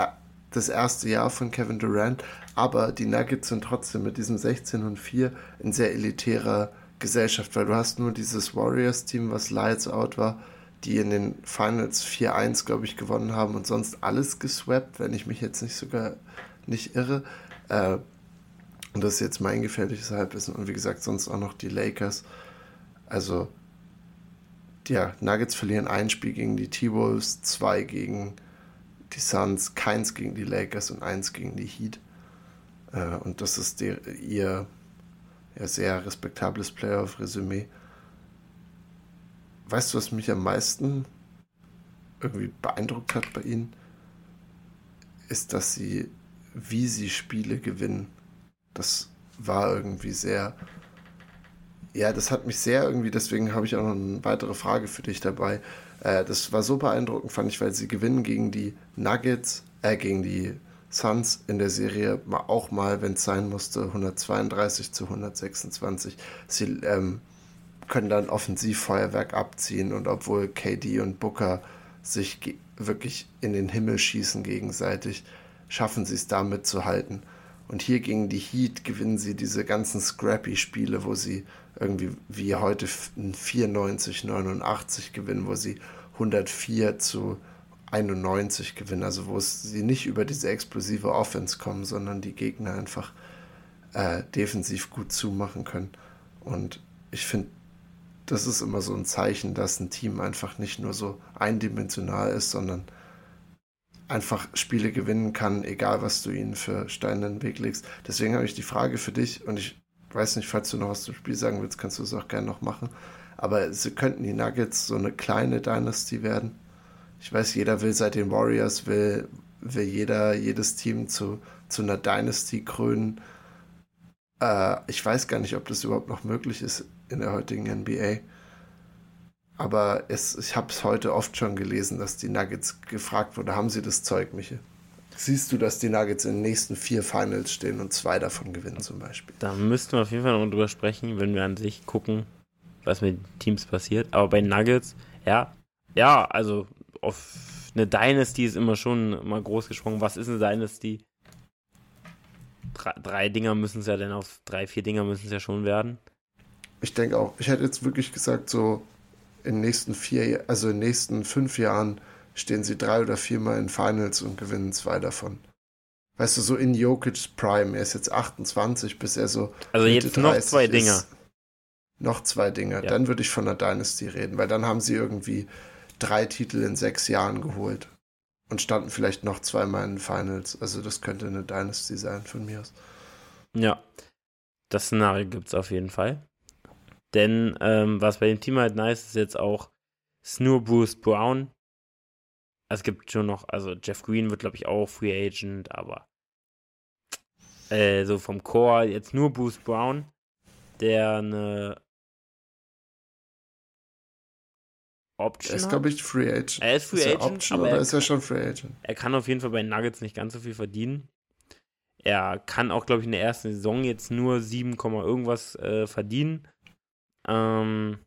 das erste Jahr von Kevin Durant, aber die Nuggets sind trotzdem mit diesem 16 und 4 ein sehr elitärer Gesellschaft, weil du hast nur dieses Warriors-Team, was Lights Out war die in den Finals 4-1, glaube ich, gewonnen haben und sonst alles geswappt, wenn ich mich jetzt nicht sogar nicht irre. Äh, und das ist jetzt mein gefährliches Halbwissen. Und wie gesagt, sonst auch noch die Lakers. Also, ja, Nuggets verlieren ein Spiel gegen die T-Wolves, zwei gegen die Suns, keins gegen die Lakers und eins gegen die Heat. Äh, und das ist der, ihr ja, sehr respektables Playoff-Resümee weißt du, was mich am meisten irgendwie beeindruckt hat bei ihnen? Ist, dass sie, wie sie Spiele gewinnen. Das war irgendwie sehr, ja, das hat mich sehr irgendwie, deswegen habe ich auch noch eine weitere Frage für dich dabei. Äh, das war so beeindruckend, fand ich, weil sie gewinnen gegen die Nuggets, äh, gegen die Suns in der Serie auch mal, wenn es sein musste, 132 zu 126. Sie ähm, können dann Offensivfeuerwerk abziehen und obwohl KD und Booker sich wirklich in den Himmel schießen gegenseitig, schaffen sie es damit zu halten. Und hier gegen die Heat gewinnen sie diese ganzen Scrappy-Spiele, wo sie irgendwie wie heute 94, 89 gewinnen, wo sie 104 zu 91 gewinnen, also wo sie nicht über diese explosive Offense kommen, sondern die Gegner einfach äh, defensiv gut zumachen können. Und ich finde, das ist immer so ein Zeichen, dass ein Team einfach nicht nur so eindimensional ist, sondern einfach Spiele gewinnen kann, egal was du ihnen für Steine in den Weg legst. Deswegen habe ich die Frage für dich und ich weiß nicht, falls du noch was zum Spiel sagen willst, kannst du es auch gerne noch machen. Aber sie könnten die Nuggets so eine kleine Dynasty werden. Ich weiß, jeder will seit den Warriors, will, will jeder, jedes Team zu, zu einer Dynasty krönen. Äh, ich weiß gar nicht, ob das überhaupt noch möglich ist in der heutigen NBA. Aber es, ich habe es heute oft schon gelesen, dass die Nuggets gefragt wurde, haben sie das Zeug, Michael? Siehst du, dass die Nuggets in den nächsten vier Finals stehen und zwei davon gewinnen zum Beispiel? Da müssten wir auf jeden Fall noch drüber sprechen, wenn wir an sich gucken, was mit Teams passiert. Aber bei Nuggets, ja, ja, also auf eine Dynasty ist immer schon mal groß gesprungen. Was ist eine Dynasty? Drei, drei Dinger müssen es ja dann auf drei, vier Dinger müssen es ja schon werden. Ich denke auch. Ich hätte jetzt wirklich gesagt, so in den nächsten vier, also in den nächsten fünf Jahren stehen sie drei oder viermal in Finals und gewinnen zwei davon. Weißt du, so in Jokic's Prime, er ist jetzt 28, bis er so. Also jetzt noch zwei Dinger. Noch zwei Dinger. Ja. Dann würde ich von einer Dynasty reden, weil dann haben sie irgendwie drei Titel in sechs Jahren geholt und standen vielleicht noch zweimal in den Finals. Also das könnte eine Dynasty sein von mir aus. Ja, das Szenario gibt es auf jeden Fall. Denn ähm, was bei dem Team halt nice ist, ist jetzt auch Snur Bruce Brown. Es gibt schon noch, also Jeff Green wird, glaube ich, auch Free Agent, aber äh, so vom Core jetzt nur Bruce Brown, der eine Option. Er ist, glaube ich, Free Agent. Er ist Free ist Agent. Option, aber oder ist er schon Free Agent? Er kann auf jeden Fall bei Nuggets nicht ganz so viel verdienen. Er kann auch, glaube ich, in der ersten Saison jetzt nur 7, irgendwas äh, verdienen. Ähm,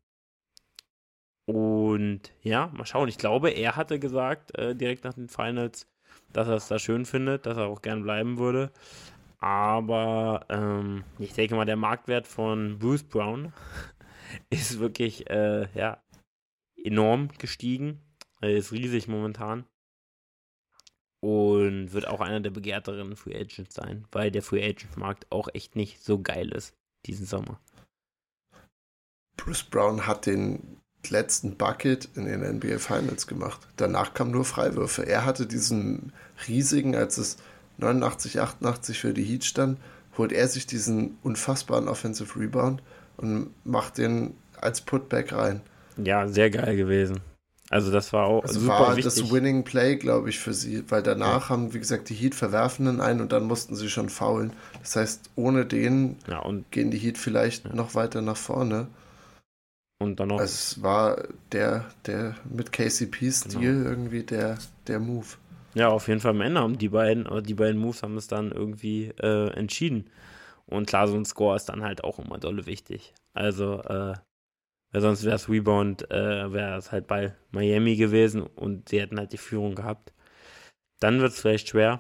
und ja, mal schauen. Ich glaube, er hatte gesagt, äh, direkt nach den Finals, dass er es da schön findet, dass er auch gern bleiben würde. Aber ähm, ich denke mal, der Marktwert von Bruce Brown <laughs> ist wirklich äh, ja, enorm gestiegen. Er ist riesig momentan. Und wird auch einer der begehrteren Free Agents sein, weil der Free Agent Markt auch echt nicht so geil ist diesen Sommer. Bruce Brown hat den letzten Bucket in den NBA Finals gemacht. Danach kamen nur Freiwürfe. Er hatte diesen riesigen, als es 89, 88 für die Heat stand, holt er sich diesen unfassbaren Offensive Rebound und macht den als Putback rein. Ja, sehr geil gewesen. Also das war auch also super war wichtig. das Winning Play, glaube ich, für sie, weil danach ja. haben, wie gesagt, die Heat verwerfen ein und dann mussten sie schon faulen. Das heißt, ohne den ja, gehen die Heat vielleicht ja. noch weiter nach vorne. Und dann noch. Also es war der, der mit KCP-Stil genau. irgendwie der, der Move. Ja, auf jeden Fall am Ende haben die beiden, die beiden Moves haben es dann irgendwie äh, entschieden. Und klar, so ein Score ist dann halt auch immer dolle wichtig. Also, äh, weil sonst wäre es Rebound, äh, wäre es halt bei Miami gewesen und sie hätten halt die Führung gehabt. Dann wird es vielleicht schwer.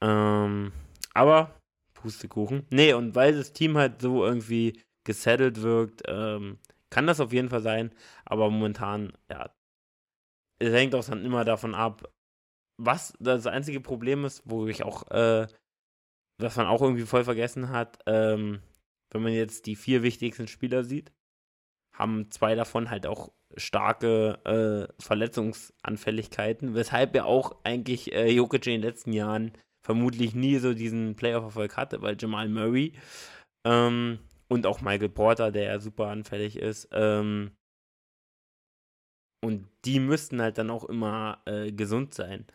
Ähm, aber Pustekuchen. Nee, und weil das Team halt so irgendwie gesettelt wirkt, ähm, kann das auf jeden Fall sein. Aber momentan, ja, es hängt auch dann immer davon ab, was das einzige Problem ist, wo ich auch, äh, was man auch irgendwie voll vergessen hat, ähm, wenn man jetzt die vier wichtigsten Spieler sieht, haben zwei davon halt auch starke äh, Verletzungsanfälligkeiten, weshalb er auch eigentlich äh, Jokic in den letzten Jahren vermutlich nie so diesen Playoff-Erfolg hatte, weil Jamal Murray ähm, und auch Michael Porter, der ja super anfällig ist, ähm, und die müssten halt dann auch immer äh, gesund sein,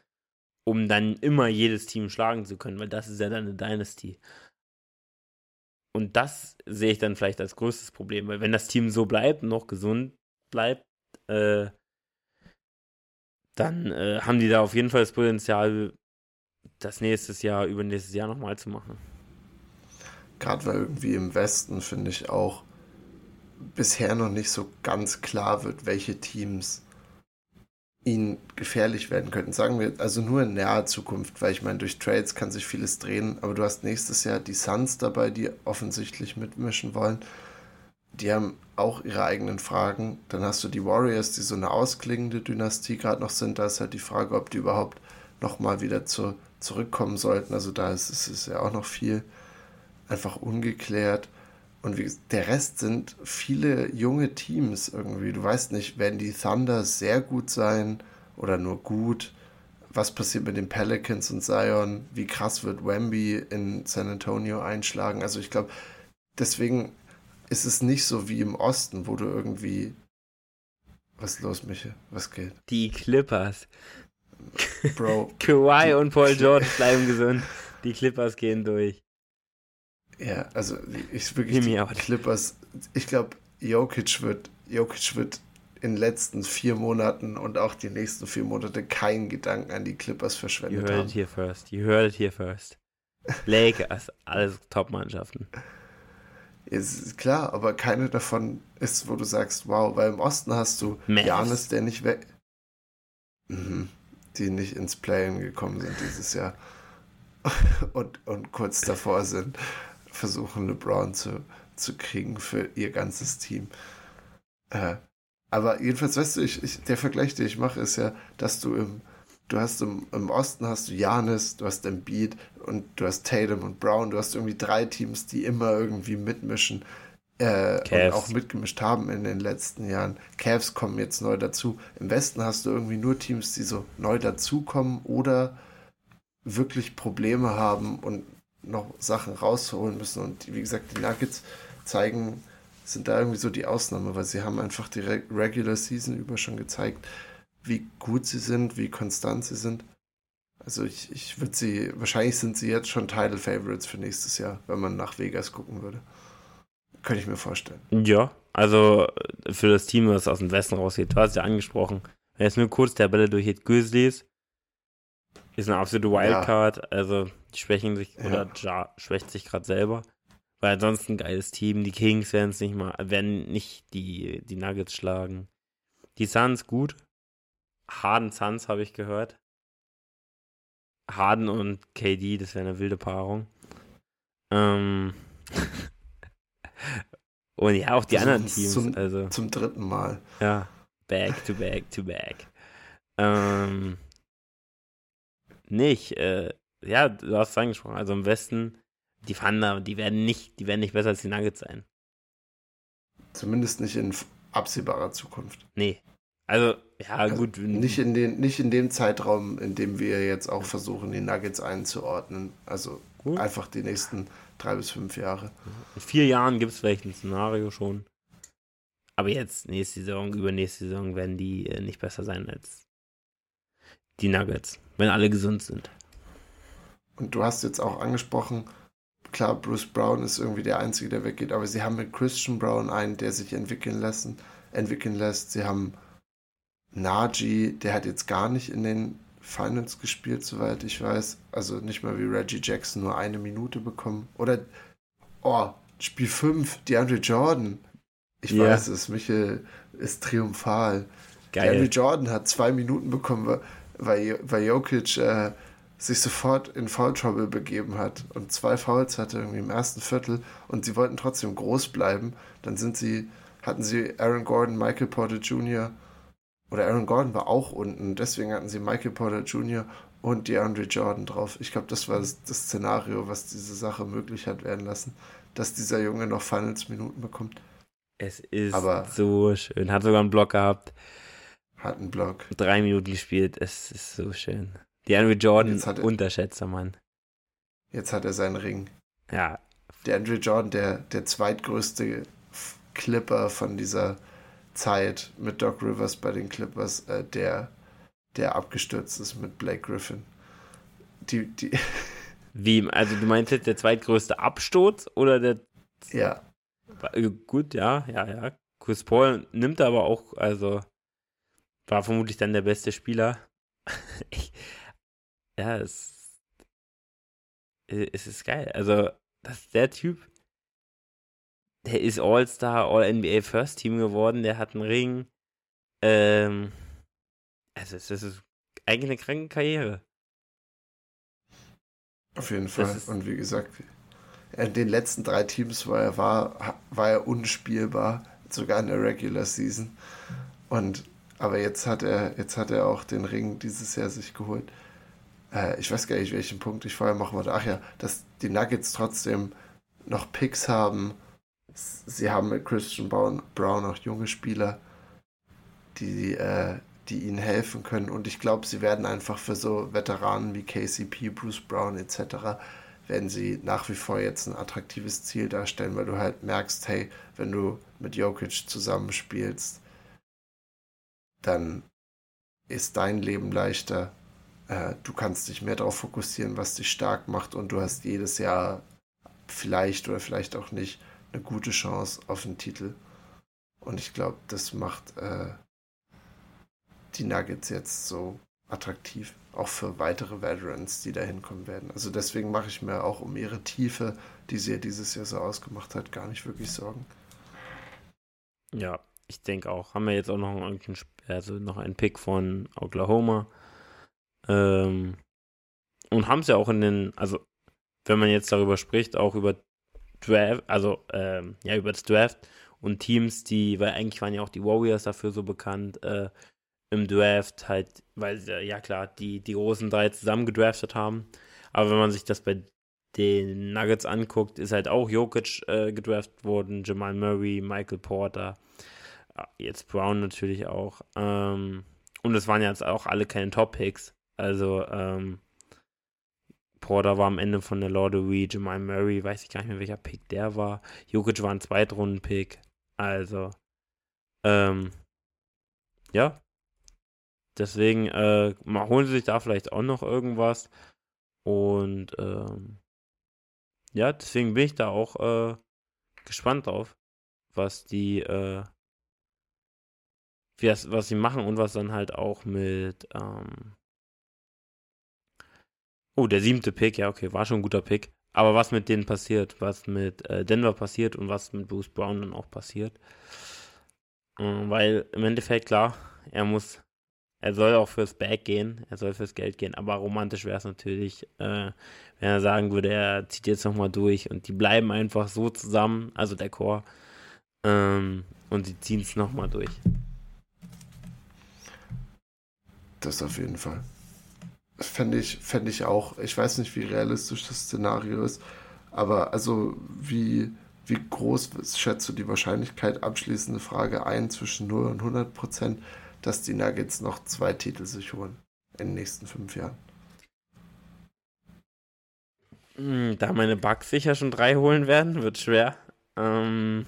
um dann immer jedes Team schlagen zu können, weil das ist ja dann eine Dynasty. Und das sehe ich dann vielleicht als größtes Problem, weil wenn das Team so bleibt, noch gesund bleibt, äh, dann äh, haben die da auf jeden Fall das Potenzial, das nächstes Jahr, übernächstes Jahr nochmal zu machen. Gerade weil irgendwie im Westen, finde ich auch, bisher noch nicht so ganz klar wird, welche Teams ihnen gefährlich werden könnten. Sagen wir also nur in naher Zukunft, weil ich meine, durch Trades kann sich vieles drehen, aber du hast nächstes Jahr die Suns dabei, die offensichtlich mitmischen wollen. Die haben auch ihre eigenen Fragen. Dann hast du die Warriors, die so eine ausklingende Dynastie gerade noch sind. Da ist halt die Frage, ob die überhaupt nochmal wieder zu, zurückkommen sollten. Also da ist es ja auch noch viel einfach ungeklärt. Und wie, der Rest sind viele junge Teams irgendwie. Du weißt nicht, werden die Thunder sehr gut sein oder nur gut? Was passiert mit den Pelicans und Zion? Wie krass wird Wemby in San Antonio einschlagen? Also ich glaube, deswegen ist es nicht so wie im Osten, wo du irgendwie. Was ist los, Michael? Was geht? Die Clippers. Bro. <laughs> Kawhi und Paul George bleiben gesund. Die Clippers gehen durch. Ja, also ich wirklich die Clippers. Ich glaube, Jokic wird, Jokic wird in den letzten vier Monaten und auch die nächsten vier Monate keinen Gedanken an die Clippers verschwendet you heard haben. It here first. You heard it here first. Lakers, alles Top-Mannschaften. Ist klar, aber keine davon ist, wo du sagst, wow, weil im Osten hast du Janis, der nicht weg. Mhm. Die nicht ins Playen gekommen sind dieses Jahr. <laughs> und, und kurz davor sind versuchen, LeBron zu, zu kriegen für ihr ganzes Team. Äh, aber jedenfalls, weißt du, ich, ich, der Vergleich, den ich mache, ist ja, dass du im, du hast im, im Osten hast du Janis, du hast Embiid und du hast Tatum und Brown, du hast irgendwie drei Teams, die immer irgendwie mitmischen äh, und auch mitgemischt haben in den letzten Jahren. Cavs kommen jetzt neu dazu. Im Westen hast du irgendwie nur Teams, die so neu dazukommen oder wirklich Probleme haben und noch Sachen rausholen müssen. Und wie gesagt, die Nuggets zeigen, sind da irgendwie so die Ausnahme, weil sie haben einfach die Regular Season über schon gezeigt, wie gut sie sind, wie konstant sie sind. Also ich, ich würde sie, wahrscheinlich sind sie jetzt schon Title Favorites für nächstes Jahr, wenn man nach Vegas gucken würde. Könnte ich mir vorstellen. Ja, also für das Team, das aus dem Westen rausgeht, du hast ja angesprochen, jetzt nur kurz der Bälle durchgeht, Grizzlies, ist eine absolute Wildcard, ja. also die schwächen sich, ja. oder Ja schwächt sich gerade selber. Weil ansonsten ein geiles Team. Die Kings werden es nicht mal, werden nicht die, die Nuggets schlagen. Die Suns gut. Harden Suns habe ich gehört. Harden und KD, das wäre eine wilde Paarung. Ähm. <laughs> und ja, auch die also anderen Teams. Zum, also. zum dritten Mal. Ja. Back to back to back. Ähm, nicht. Äh, ja, du hast es angesprochen. Also im Westen, die Thunder, die werden nicht, die werden nicht besser als die Nuggets sein. Zumindest nicht in absehbarer Zukunft. Nee. Also, ja, also gut. Nicht in, den, nicht in dem Zeitraum, in dem wir jetzt auch versuchen, die Nuggets einzuordnen. Also gut. einfach die nächsten drei bis fünf Jahre. In vier Jahren gibt es vielleicht ein Szenario schon. Aber jetzt, nächste Saison, übernächste Saison, werden die äh, nicht besser sein als die Nuggets, wenn alle gesund sind. Und du hast jetzt auch angesprochen, klar, Bruce Brown ist irgendwie der Einzige, der weggeht, aber sie haben mit Christian Brown einen, der sich entwickeln lassen, entwickeln lässt. Sie haben Najee, der hat jetzt gar nicht in den Finals gespielt, soweit ich weiß. Also nicht mal wie Reggie Jackson nur eine Minute bekommen. Oder, oh, Spiel 5, DeAndre Jordan. Ich yeah. weiß es, Michael ist triumphal. Geil. DeAndre Jordan hat zwei Minuten bekommen, weil, weil Jokic äh, sich sofort in Foul Trouble begeben hat und zwei Fouls hatte irgendwie im ersten Viertel und sie wollten trotzdem groß bleiben. Dann sind sie, hatten sie Aaron Gordon, Michael Porter Jr. oder Aaron Gordon war auch unten, deswegen hatten sie Michael Porter Jr. und DeAndre Jordan drauf. Ich glaube, das war das, das Szenario, was diese Sache möglich hat werden lassen, dass dieser Junge noch Finals-Minuten bekommt. Es ist Aber so schön. Hat sogar einen Block gehabt. Hat einen Block. Drei Minuten gespielt. Es ist so schön. Die Andrew Jordan, er, Unterschätzer, Mann. Jetzt hat er seinen Ring. Ja. Der Andrew Jordan, der, der zweitgrößte Clipper von dieser Zeit mit Doc Rivers bei den Clippers, äh, der, der abgestürzt ist mit Blake Griffin. Die, die <laughs> Wie, also du meinst jetzt der zweitgrößte Absturz oder der. Ja. Äh, gut, ja, ja, ja. Chris Paul nimmt aber auch, also war vermutlich dann der beste Spieler. <laughs> ich, ja, es, es ist geil. Also, das der Typ, der ist All-Star, All-NBA First Team geworden, der hat einen Ring. Ähm, also, es ist eigentlich eine kranke Karriere. Auf jeden Fall. Und wie gesagt, in den letzten drei Teams war er, war, war er unspielbar, sogar in der Regular Season. Und aber jetzt hat er, jetzt hat er auch den Ring dieses Jahr sich geholt äh, ich weiß gar nicht, welchen Punkt ich vorher machen wollte. Ach ja, dass die Nuggets trotzdem noch Picks haben. Sie haben mit Christian Brown, auch junge Spieler, die, äh, die ihnen helfen können. Und ich glaube, sie werden einfach für so Veteranen wie KCP, Bruce Brown etc., werden sie nach wie vor jetzt ein attraktives Ziel darstellen, weil du halt merkst, hey, wenn du mit Jokic zusammenspielst, dann ist dein Leben leichter, äh, du kannst dich mehr darauf fokussieren, was dich stark macht und du hast jedes Jahr vielleicht oder vielleicht auch nicht eine gute Chance auf einen Titel. Und ich glaube, das macht äh, die Nuggets jetzt so attraktiv, auch für weitere Veterans, die da hinkommen werden. Also deswegen mache ich mir auch um ihre Tiefe, die sie ja dieses Jahr so ausgemacht hat, gar nicht wirklich Sorgen. Ja, ich denke auch. Haben wir jetzt auch noch einen, also noch einen Pick von Oklahoma. Ähm, und haben es ja auch in den, also wenn man jetzt darüber spricht, auch über Draft, also ähm, ja, über das Draft und Teams, die, weil eigentlich waren ja auch die Warriors dafür so bekannt, äh, im Draft halt, weil sie, ja klar, die, die großen drei zusammen gedraftet haben. Aber wenn man sich das bei den Nuggets anguckt, ist halt auch Jokic äh, gedraftet worden, Jamal Murray, Michael Porter, äh, jetzt Brown natürlich auch. Ähm, und es waren jetzt auch alle keine Top-Picks. Also, ähm, Porter war am Ende von der Lottery, Jamal Murray, weiß ich gar nicht mehr, welcher Pick der war. Jokic war ein Zweitrunden-Pick. Also, ähm, ja. Deswegen äh, holen sie sich da vielleicht auch noch irgendwas. Und ähm, ja, deswegen bin ich da auch äh, gespannt drauf, was die, äh, das, was sie machen und was dann halt auch mit, ähm, Oh, der siebte Pick, ja, okay, war schon ein guter Pick. Aber was mit denen passiert, was mit äh, Denver passiert und was mit Bruce Brown dann auch passiert. Ähm, weil im Endeffekt, klar, er muss, er soll auch fürs Bag gehen, er soll fürs Geld gehen, aber romantisch wäre es natürlich, äh, wenn er sagen würde, er zieht jetzt nochmal durch und die bleiben einfach so zusammen, also der Chor, ähm, und sie ziehen es nochmal durch. Das auf jeden Fall. Fände ich, fänd ich auch. Ich weiß nicht, wie realistisch das Szenario ist, aber also wie, wie groß schätzt du die Wahrscheinlichkeit, abschließende Frage ein, zwischen 0 und 100 Prozent, dass die Nuggets noch zwei Titel sich holen in den nächsten fünf Jahren? Hm, da meine Bugs sicher schon drei holen werden, wird schwer. Ähm,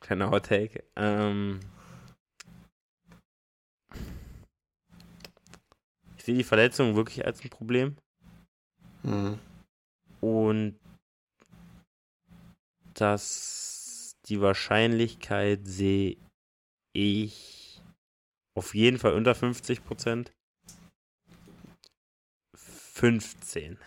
kleiner Hot Take. Ähm, sehe die Verletzung wirklich als ein Problem. Mhm. Und dass die Wahrscheinlichkeit sehe ich auf jeden Fall unter 50 Prozent. 15.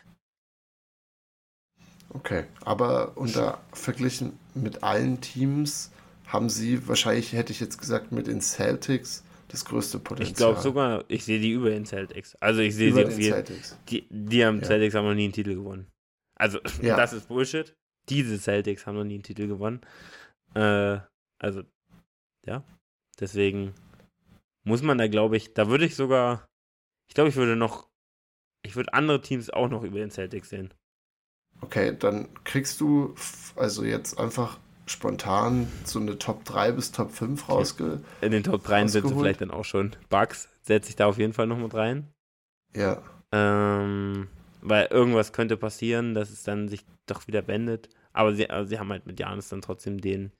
Okay, aber unter verglichen mit allen Teams haben sie wahrscheinlich, hätte ich jetzt gesagt, mit den Celtics das größte Potenzial. Ich glaube sogar, ich sehe die über den Celtics. Also ich sehe sie auf jeden Die, die haben ja. Celtics haben noch nie einen Titel gewonnen. Also <laughs> ja. das ist Bullshit. Diese Celtics haben noch nie einen Titel gewonnen. Äh, also ja, deswegen muss man da, glaube ich, da würde ich sogar, ich glaube, ich würde noch, ich würde andere Teams auch noch über den Celtics sehen. Okay, dann kriegst du also jetzt einfach spontan so eine Top 3 bis Top 5 rausge. In den Top 3 sind sie vielleicht dann auch schon. Bugs setze ich da auf jeden Fall noch mit rein. Ja. Ähm, weil irgendwas könnte passieren, dass es dann sich doch wieder wendet. Aber sie, also sie haben halt mit Janis dann trotzdem den,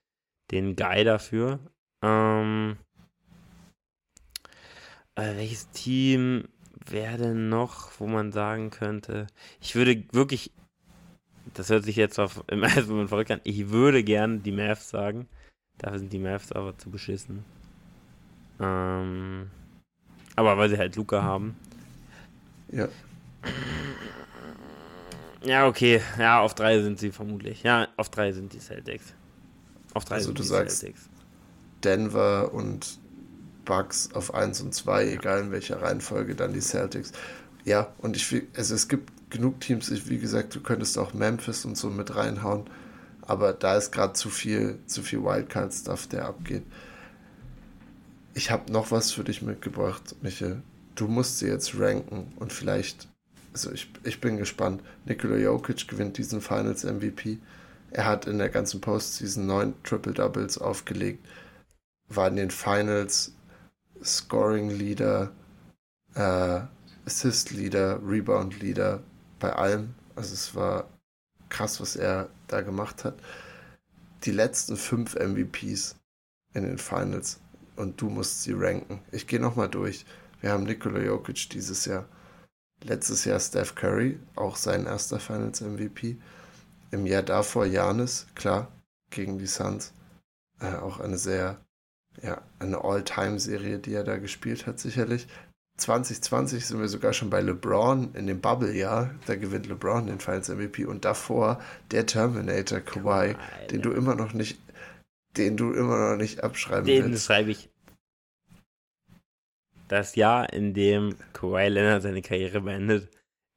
den Guy dafür. Ähm, äh, welches Team wäre denn noch, wo man sagen könnte, ich würde wirklich das hört sich jetzt auf, <laughs> im ersten Moment verrückt an. Ich würde gern die Mavs sagen. Dafür sind die Mavs aber zu beschissen. Ähm, aber weil sie halt Luca haben. Ja. Ja, okay. Ja, auf drei sind sie vermutlich. Ja, auf drei sind die Celtics. Auf drei also sind du die sagst Celtics. Denver und Bucks auf 1 und 2, egal in welcher Reihenfolge, dann die Celtics. Ja, und ich also es gibt genug Teams, wie gesagt, du könntest auch Memphis und so mit reinhauen, aber da ist gerade zu viel, zu viel Wildcard-Stuff, der abgeht. Ich habe noch was für dich mitgebracht, Michael. Du musst sie jetzt ranken und vielleicht, also ich, ich bin gespannt. Nikola Jokic gewinnt diesen Finals MVP. Er hat in der ganzen Postseason neun Triple Doubles aufgelegt, war in den Finals Scoring Leader, äh, Assist Leader, Rebound Leader, bei allem. Also es war krass, was er da gemacht hat. Die letzten fünf MVPs in den Finals und du musst sie ranken. Ich gehe nochmal durch. Wir haben Nikola Jokic dieses Jahr. Letztes Jahr Steph Curry, auch sein erster Finals MVP. Im Jahr davor Janis, klar, gegen die Suns. Äh, auch eine sehr, ja, eine All-Time-Serie, die er da gespielt hat, sicherlich. 2020 sind wir sogar schon bei LeBron in dem Bubble-Jahr. Da gewinnt LeBron den Finals MVP und davor der Terminator Kawhi, den du immer noch nicht, den du immer noch nicht abschreiben den willst. Den schreibe ich. Das Jahr, in dem Kawhi Leonard seine Karriere beendet,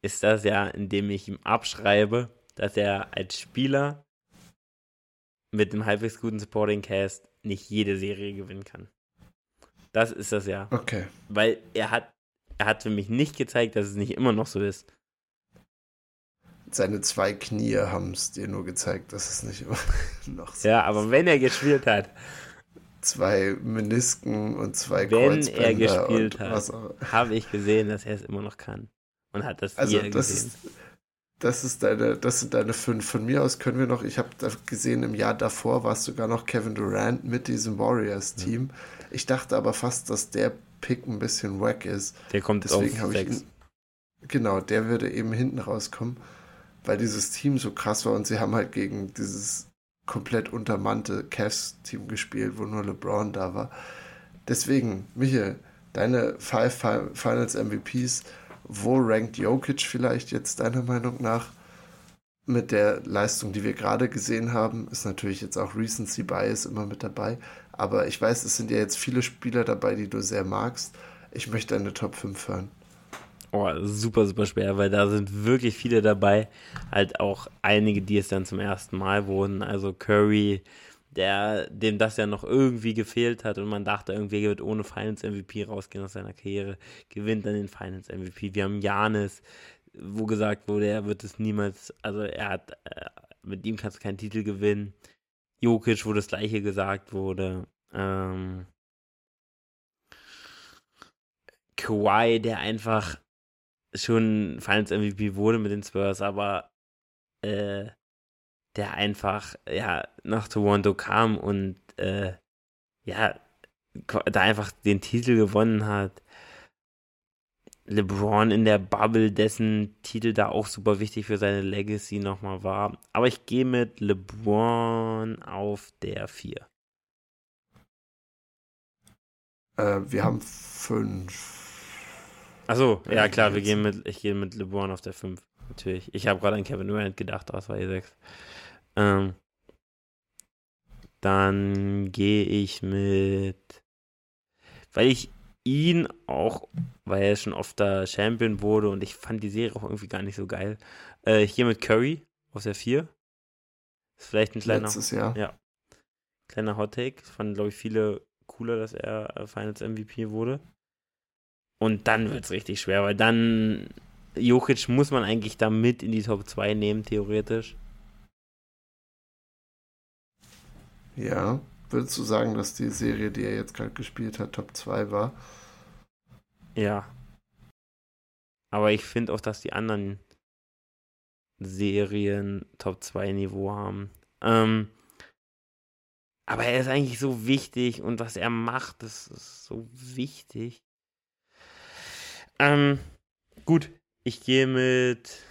ist das Jahr, in dem ich ihm abschreibe, dass er als Spieler mit einem halbwegs guten Supporting Cast nicht jede Serie gewinnen kann. Das ist das ja. Okay. Weil er hat, er hat für mich nicht gezeigt, dass es nicht immer noch so ist. Seine zwei Knie haben es dir nur gezeigt, dass es nicht immer <laughs> noch so ja, ist. Ja, aber wenn er gespielt hat. Zwei Menisken und zwei Wenn er gespielt hat, habe ich gesehen, dass er es immer noch kann. Und hat das also hier das gesehen. Ist, das ist deine, das sind deine fünf. Von mir aus können wir noch, ich habe gesehen, im Jahr davor war es sogar noch Kevin Durant mit diesem Warriors-Team. Ja. Ich dachte aber fast, dass der Pick ein bisschen wack ist. Der kommt Deswegen auf sechs. Ihn, genau, der würde eben hinten rauskommen, weil dieses Team so krass war und sie haben halt gegen dieses komplett untermannte Cavs-Team gespielt, wo nur LeBron da war. Deswegen, Michael, deine Five Finals MVPs, wo rankt Jokic vielleicht jetzt deiner Meinung nach? Mit der Leistung, die wir gerade gesehen haben, ist natürlich jetzt auch Recency Bias immer mit dabei. Aber ich weiß, es sind ja jetzt viele Spieler dabei, die du sehr magst. Ich möchte eine Top 5 hören. Oh, super, super schwer, weil da sind wirklich viele dabei. Halt auch einige, die es dann zum ersten Mal wurden. Also Curry, der, dem das ja noch irgendwie gefehlt hat und man dachte, irgendwie wird ohne Finals MVP rausgehen aus seiner Karriere, gewinnt dann den Finals MVP. Wir haben Janis, wo gesagt wurde, er wird es niemals, also er hat, äh, mit ihm kannst du keinen Titel gewinnen. Jokic, wo das gleiche gesagt wurde. Ähm, Kawhi, der einfach schon Finals MVP wurde mit den Spurs, aber äh, der einfach ja nach Toronto kam und äh, ja da einfach den Titel gewonnen hat. LeBron in der Bubble, dessen Titel da auch super wichtig für seine Legacy nochmal war. Aber ich gehe mit LeBron auf der 4. Äh, wir haben 5. Achso, ja klar, wir gehen mit, ich gehe mit LeBron auf der 5. Natürlich. Ich habe gerade an Kevin Durant gedacht, das war eh 6. Ähm, dann gehe ich mit, weil ich ihn auch, weil er schon oft da Champion wurde und ich fand die Serie auch irgendwie gar nicht so geil. Äh, hier mit Curry aus der 4. Ist vielleicht ein kleiner. Letztes Jahr. Ja. Kleiner Hot Take. Fanden, glaube ich, viele cooler, dass er Finals MVP wurde. Und dann wird es richtig schwer, weil dann Jokic muss man eigentlich da mit in die Top 2 nehmen, theoretisch. Ja, würdest du sagen, dass die Serie, die er jetzt gerade gespielt hat, Top 2 war? Ja. Aber ich finde auch, dass die anderen Serien Top 2 Niveau haben. Ähm, aber er ist eigentlich so wichtig und was er macht, das ist so wichtig. Ähm, gut, ich gehe mit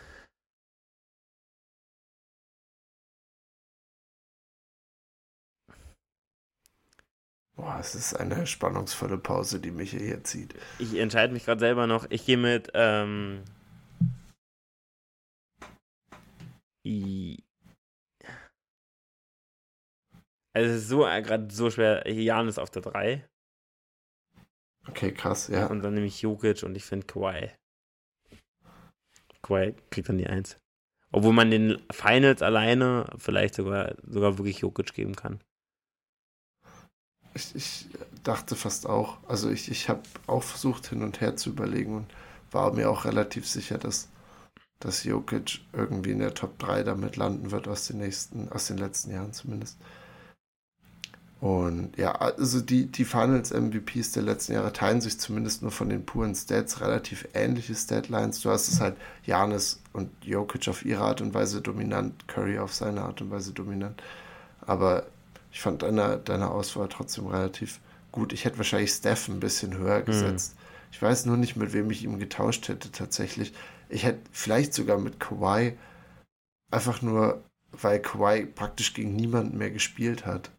Boah, es ist eine spannungsvolle Pause, die mich hier zieht. Ich entscheide mich gerade selber noch. Ich gehe mit. Ähm, also es ist so äh, gerade so schwer. Jan ist auf der 3. Okay, krass, ja. Und dann nehme ich Jokic und ich finde Kawhi. Kawhi kriegt dann die 1. Obwohl man den Finals alleine vielleicht sogar, sogar wirklich Jokic geben kann. Ich, ich dachte fast auch, also ich, ich habe auch versucht hin und her zu überlegen und war mir auch relativ sicher, dass, dass Jokic irgendwie in der Top 3 damit landen wird aus den nächsten, aus den letzten Jahren zumindest. Und ja, also die, die Finals-MVPs der letzten Jahre teilen sich zumindest nur von den puren Stats relativ ähnliche Statlines. Du hast es halt Janis und Jokic auf ihre Art und Weise dominant, Curry auf seine Art und Weise dominant. Aber ich fand deine, deine Auswahl trotzdem relativ gut. Ich hätte wahrscheinlich Steph ein bisschen höher hm. gesetzt. Hm. Ich weiß nur nicht, mit wem ich ihm getauscht hätte tatsächlich. Ich hätte vielleicht sogar mit Kawhi, einfach nur, weil Kawhi praktisch gegen niemanden mehr gespielt hat.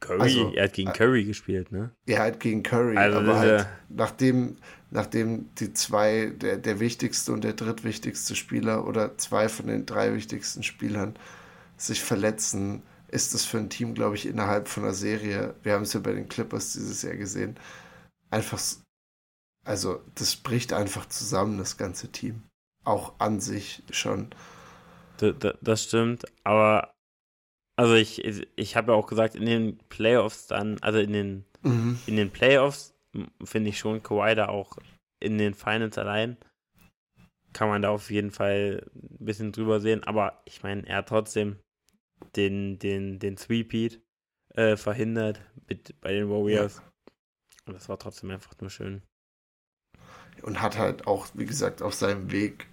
Curry, also, er hat gegen äh, Curry gespielt, ne? Er hat gegen Curry, also aber halt nachdem, nachdem die zwei, der, der wichtigste und der drittwichtigste Spieler oder zwei von den drei wichtigsten Spielern sich verletzen, ist es für ein Team, glaube ich, innerhalb von einer Serie, wir haben es ja bei den Clippers dieses Jahr gesehen, einfach, also das bricht einfach zusammen, das ganze Team. Auch an sich schon. Das stimmt, aber also ich, ich habe ja auch gesagt, in den Playoffs dann, also in den, mhm. in den Playoffs finde ich schon Kawhi da auch in den Finals allein. Kann man da auf jeden Fall ein bisschen drüber sehen, aber ich meine, er hat trotzdem den, den, den Three-Peat äh, verhindert mit, bei den Warriors. Ja. Und das war trotzdem einfach nur schön. Und hat halt auch, wie gesagt, auf seinem Weg,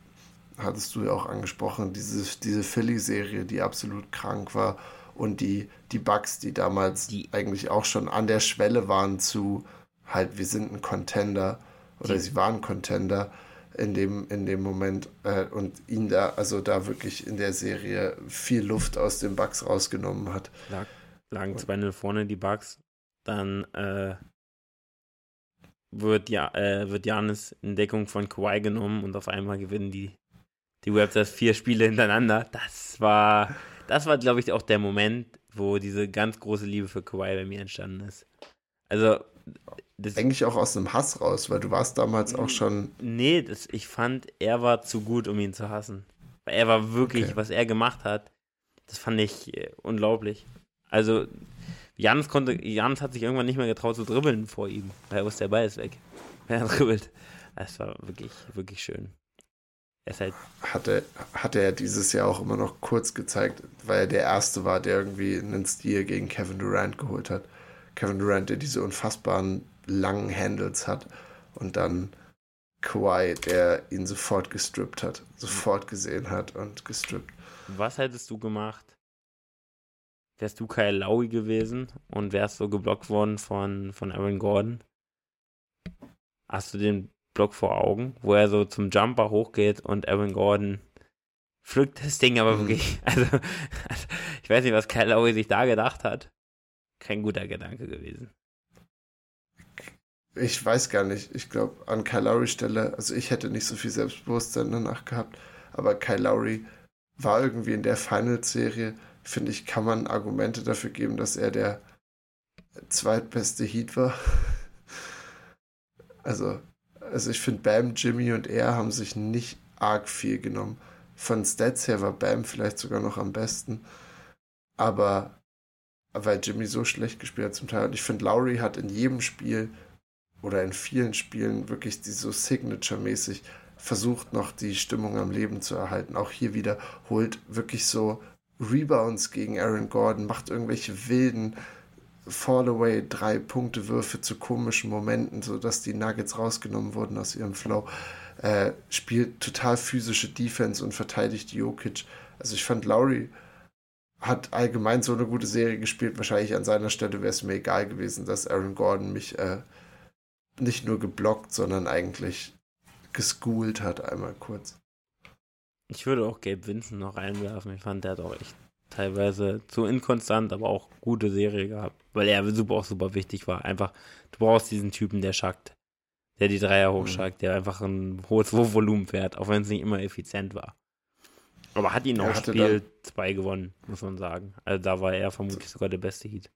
hattest du ja auch angesprochen, diese, diese Philly-Serie, die absolut krank war. Und die, die Bugs, die damals die, eigentlich auch schon an der Schwelle waren zu halt, wir sind ein Contender oder die, sie waren Contender in dem, in dem Moment äh, und ihn da, also da wirklich in der Serie viel Luft aus den Bugs rausgenommen hat. Lag, lagen 2-0 vorne die Bugs, dann äh, wird, ja, äh, wird Janis in Deckung von Kawhi genommen und auf einmal gewinnen die, die Raptors vier Spiele hintereinander. Das war, das war, glaube ich, auch der Moment, wo diese ganz große Liebe für Kawhi bei mir entstanden ist. Also das, Eigentlich auch aus einem Hass raus, weil du warst damals auch schon. Nee, das, ich fand, er war zu gut, um ihn zu hassen. Weil er war wirklich, okay. was er gemacht hat, das fand ich äh, unglaublich. Also, Jans konnte, Jans hat sich irgendwann nicht mehr getraut zu dribbeln vor ihm. Er wusste, der Ball ist weg. <laughs> Er dribbelt. Das war wirklich, wirklich schön. Er ist halt. Hatte, hatte er dieses Jahr auch immer noch kurz gezeigt, weil er der Erste war, der irgendwie einen Stil gegen Kevin Durant geholt hat. Kevin Durant, der diese unfassbaren langen Handles hat und dann Kawhi, der ihn sofort gestrippt hat, sofort gesehen hat und gestrippt. Was hättest du gemacht? Wärst du Kyle Lowry gewesen und wärst so geblockt worden von, von Aaron Gordon? Hast du den Block vor Augen, wo er so zum Jumper hochgeht und Aaron Gordon pflückt das Ding aber mhm. wirklich. <laughs> Also, also, <laughs> ich weiß nicht, was Kyle Lowry sich da gedacht hat. Kein guter Gedanke gewesen. Ich weiß gar nicht. Ich glaube, an Kyle Lowry Stelle, also ich hätte nicht so viel Selbstbewusstsein danach gehabt, aber Kyle Lowry war irgendwie in der Finals-Serie, finde ich, kann man Argumente dafür geben, dass er der zweitbeste Heat war. <laughs> also, also ich finde, Bam, Jimmy und er haben sich nicht arg viel genommen. Von Stats her war Bam vielleicht sogar noch am besten. Aber weil Jimmy so schlecht gespielt hat zum Teil. Und ich finde, Lowry hat in jedem Spiel oder in vielen Spielen wirklich die so Signature-mäßig versucht noch die Stimmung am Leben zu erhalten. Auch hier wieder holt wirklich so Rebounds gegen Aaron Gordon, macht irgendwelche wilden Fallaway drei Punkte Würfe zu komischen Momenten, sodass die Nuggets rausgenommen wurden aus ihrem Flow. Äh, spielt total physische Defense und verteidigt Jokic. Also ich fand Lowry hat allgemein so eine gute Serie gespielt. Wahrscheinlich an seiner Stelle wäre es mir egal gewesen, dass Aaron Gordon mich äh, nicht nur geblockt, sondern eigentlich geschoolt hat, einmal kurz. Ich würde auch Gabe Vincent noch reinwerfen. Ich fand, der hat auch echt teilweise zu inkonstant, aber auch gute Serie gehabt, weil er super auch super wichtig war. Einfach, du brauchst diesen Typen, der schackt, der die Dreier hochschackt, mhm. der einfach ein hohes Volumen fährt, auch wenn es nicht immer effizient war. Aber hat ihn auch Spiel 2 gewonnen, muss man sagen. Also da war er vermutlich sogar der beste Heat.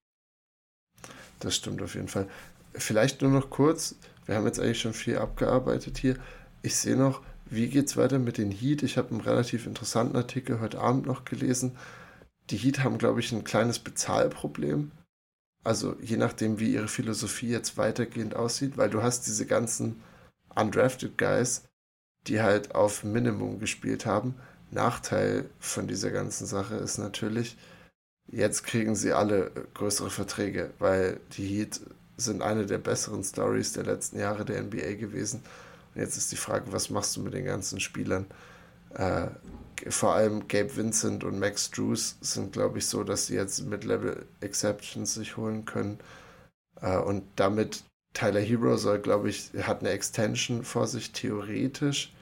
Das stimmt auf jeden Fall. Vielleicht nur noch kurz, wir haben jetzt eigentlich schon viel abgearbeitet hier. Ich sehe noch, wie geht es weiter mit den Heat? Ich habe einen relativ interessanten Artikel heute Abend noch gelesen. Die Heat haben, glaube ich, ein kleines Bezahlproblem. Also je nachdem, wie ihre Philosophie jetzt weitergehend aussieht, weil du hast diese ganzen undrafted Guys, die halt auf Minimum gespielt haben. Nachteil von dieser ganzen Sache ist natürlich, jetzt kriegen sie alle größere Verträge, weil die Heat sind eine der besseren Stories der letzten Jahre der NBA gewesen. Und jetzt ist die Frage, was machst du mit den ganzen Spielern? Äh, vor allem Gabe Vincent und Max Drews sind, glaube ich, so, dass sie jetzt Mid-Level Exceptions sich holen können. Äh, und damit Tyler Hero soll, glaube ich, hat eine Extension vor sich, theoretisch.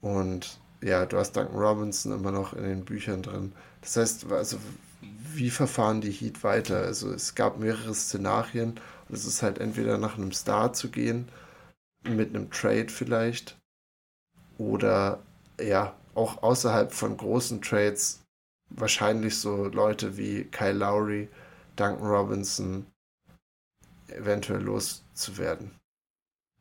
Und ja, du hast Duncan Robinson immer noch in den Büchern drin. Das heißt, also wie verfahren die Heat weiter? Also es gab mehrere Szenarien es ist halt entweder nach einem Star zu gehen, mit einem Trade vielleicht, oder ja, auch außerhalb von großen Trades wahrscheinlich so Leute wie Kyle Lowry, Duncan Robinson eventuell loszuwerden.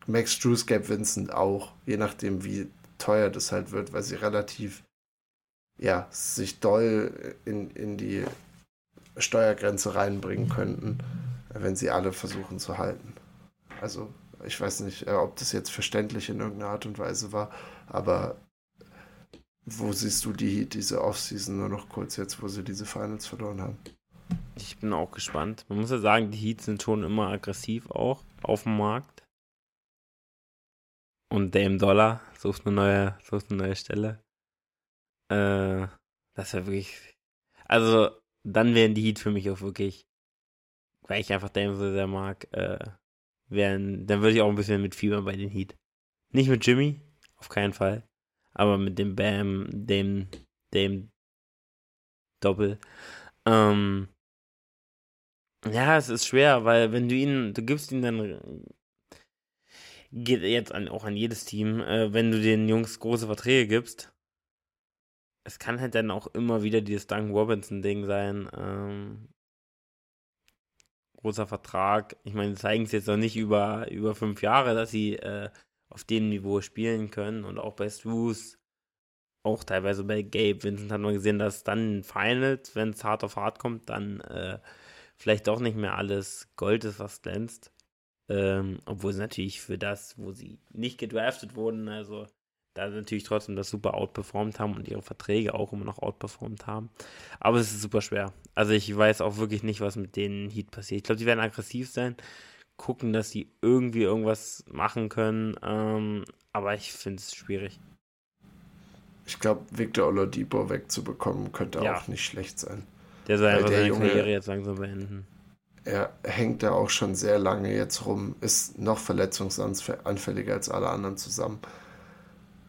Max Drews, Gabe Vincent auch, je nachdem wie teuer das halt wird, weil sie relativ ja, sich doll in, in die Steuergrenze reinbringen könnten, wenn sie alle versuchen zu halten. Also ich weiß nicht, äh, ob das jetzt verständlich in irgendeiner Art und Weise war, aber wo siehst du die, diese Offseason nur noch kurz jetzt, wo sie diese Finals verloren haben? Ich bin auch gespannt. Man muss ja sagen, die Heats sind schon immer aggressiv auch auf dem Markt. Und Dame Dollar sucht eine neue, sucht eine neue Stelle. Äh, das wäre wirklich. Also, dann wären die Heat für mich auch wirklich, weil ich einfach Dame so sehr mag, äh, wären, dann würde ich auch ein bisschen mit Fieber bei den Heat. Nicht mit Jimmy, auf keinen Fall, aber mit dem Bam, dem, dem Doppel. Ähm, ja, es ist schwer, weil wenn du ihn, du gibst ihn dann, geht jetzt an, auch an jedes Team, äh, wenn du den Jungs große Verträge gibst, es kann halt dann auch immer wieder dieses Duncan Robinson-Ding sein. Ähm, großer Vertrag. Ich meine, zeigen es jetzt noch nicht über, über fünf Jahre, dass sie äh, auf dem Niveau spielen können. Und auch bei Struce auch teilweise bei Gabe Vincent hat man gesehen, dass dann Finals, wenn es hart auf hart kommt, dann äh, vielleicht auch nicht mehr alles Gold ist, was glänzt. Ähm, obwohl sie natürlich für das, wo sie nicht gedraftet wurden, also da natürlich trotzdem das super outperformed haben und ihre Verträge auch immer noch outperformed haben. Aber es ist super schwer. Also ich weiß auch wirklich nicht, was mit den Heat passiert. Ich glaube, die werden aggressiv sein, gucken, dass sie irgendwie irgendwas machen können. Ähm, aber ich finde es schwierig. Ich glaube, Victor Oladipo wegzubekommen, könnte ja. auch nicht schlecht sein. Der soll einfach seine Junge, Karriere jetzt langsam beenden. Er hängt da auch schon sehr lange jetzt rum, ist noch verletzungsanfälliger als alle anderen zusammen.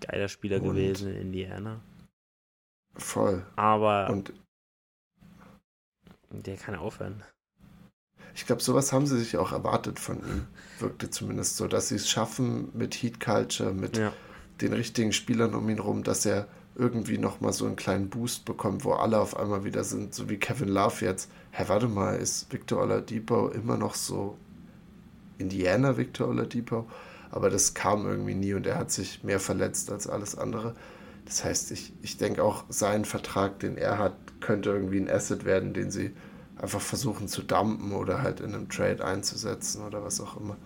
Geiler Spieler Und gewesen in Indiana. Voll. Aber Und der kann aufhören. Ich glaube, sowas haben sie sich auch erwartet von ihm. Wirkte zumindest so, dass sie es schaffen mit Heat Culture, mit ja. den richtigen Spielern um ihn rum, dass er irgendwie nochmal so einen kleinen Boost bekommt, wo alle auf einmal wieder sind, so wie Kevin Love jetzt. Hä, warte mal, ist Victor Oladipo immer noch so Indiana Victor Oladipo? Aber das kam irgendwie nie und er hat sich mehr verletzt als alles andere. Das heißt, ich, ich denke auch, sein Vertrag, den er hat, könnte irgendwie ein Asset werden, den sie einfach versuchen zu dumpen oder halt in einem Trade einzusetzen oder was auch immer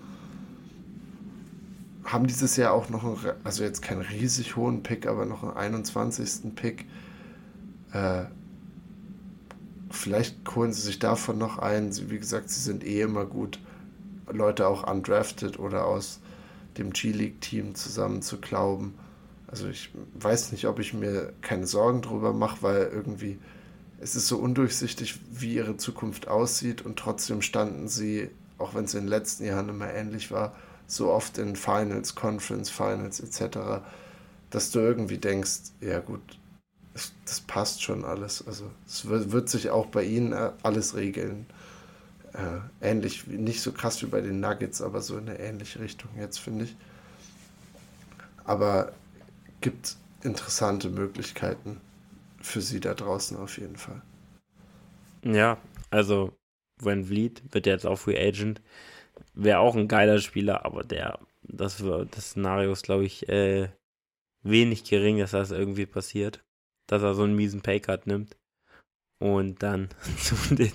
haben dieses Jahr auch noch, einen, also jetzt keinen riesig hohen Pick, aber noch einen 21. Pick. Äh, vielleicht holen sie sich davon noch ein. Wie gesagt, sie sind eh immer gut, Leute auch undrafted oder aus dem G-League-Team zusammen zu glauben. Also ich weiß nicht, ob ich mir keine Sorgen drüber mache, weil irgendwie es ist so undurchsichtig, wie ihre Zukunft aussieht und trotzdem standen sie, auch wenn es in den letzten Jahren immer ähnlich war, so oft in Finals, Conference Finals etc., dass du irgendwie denkst, ja gut, das, passt schon alles. Also es wird, wird, sich auch bei ihnen äh, alles regeln. Äh, ähnlich, nicht so krass wie bei den Nuggets, aber so in eine ähnliche Richtung jetzt, finde ich. Aber gibt interessante Möglichkeiten für sie da draußen auf jeden Fall. Ja, also Van Vliet wird jetzt auch Free Agent wäre auch ein geiler Spieler, aber der, das, das Szenario ist, glaube ich, äh, wenig gering, dass das irgendwie passiert. Dass er so einen miesen Paycard nimmt und dann <laughs> zu den,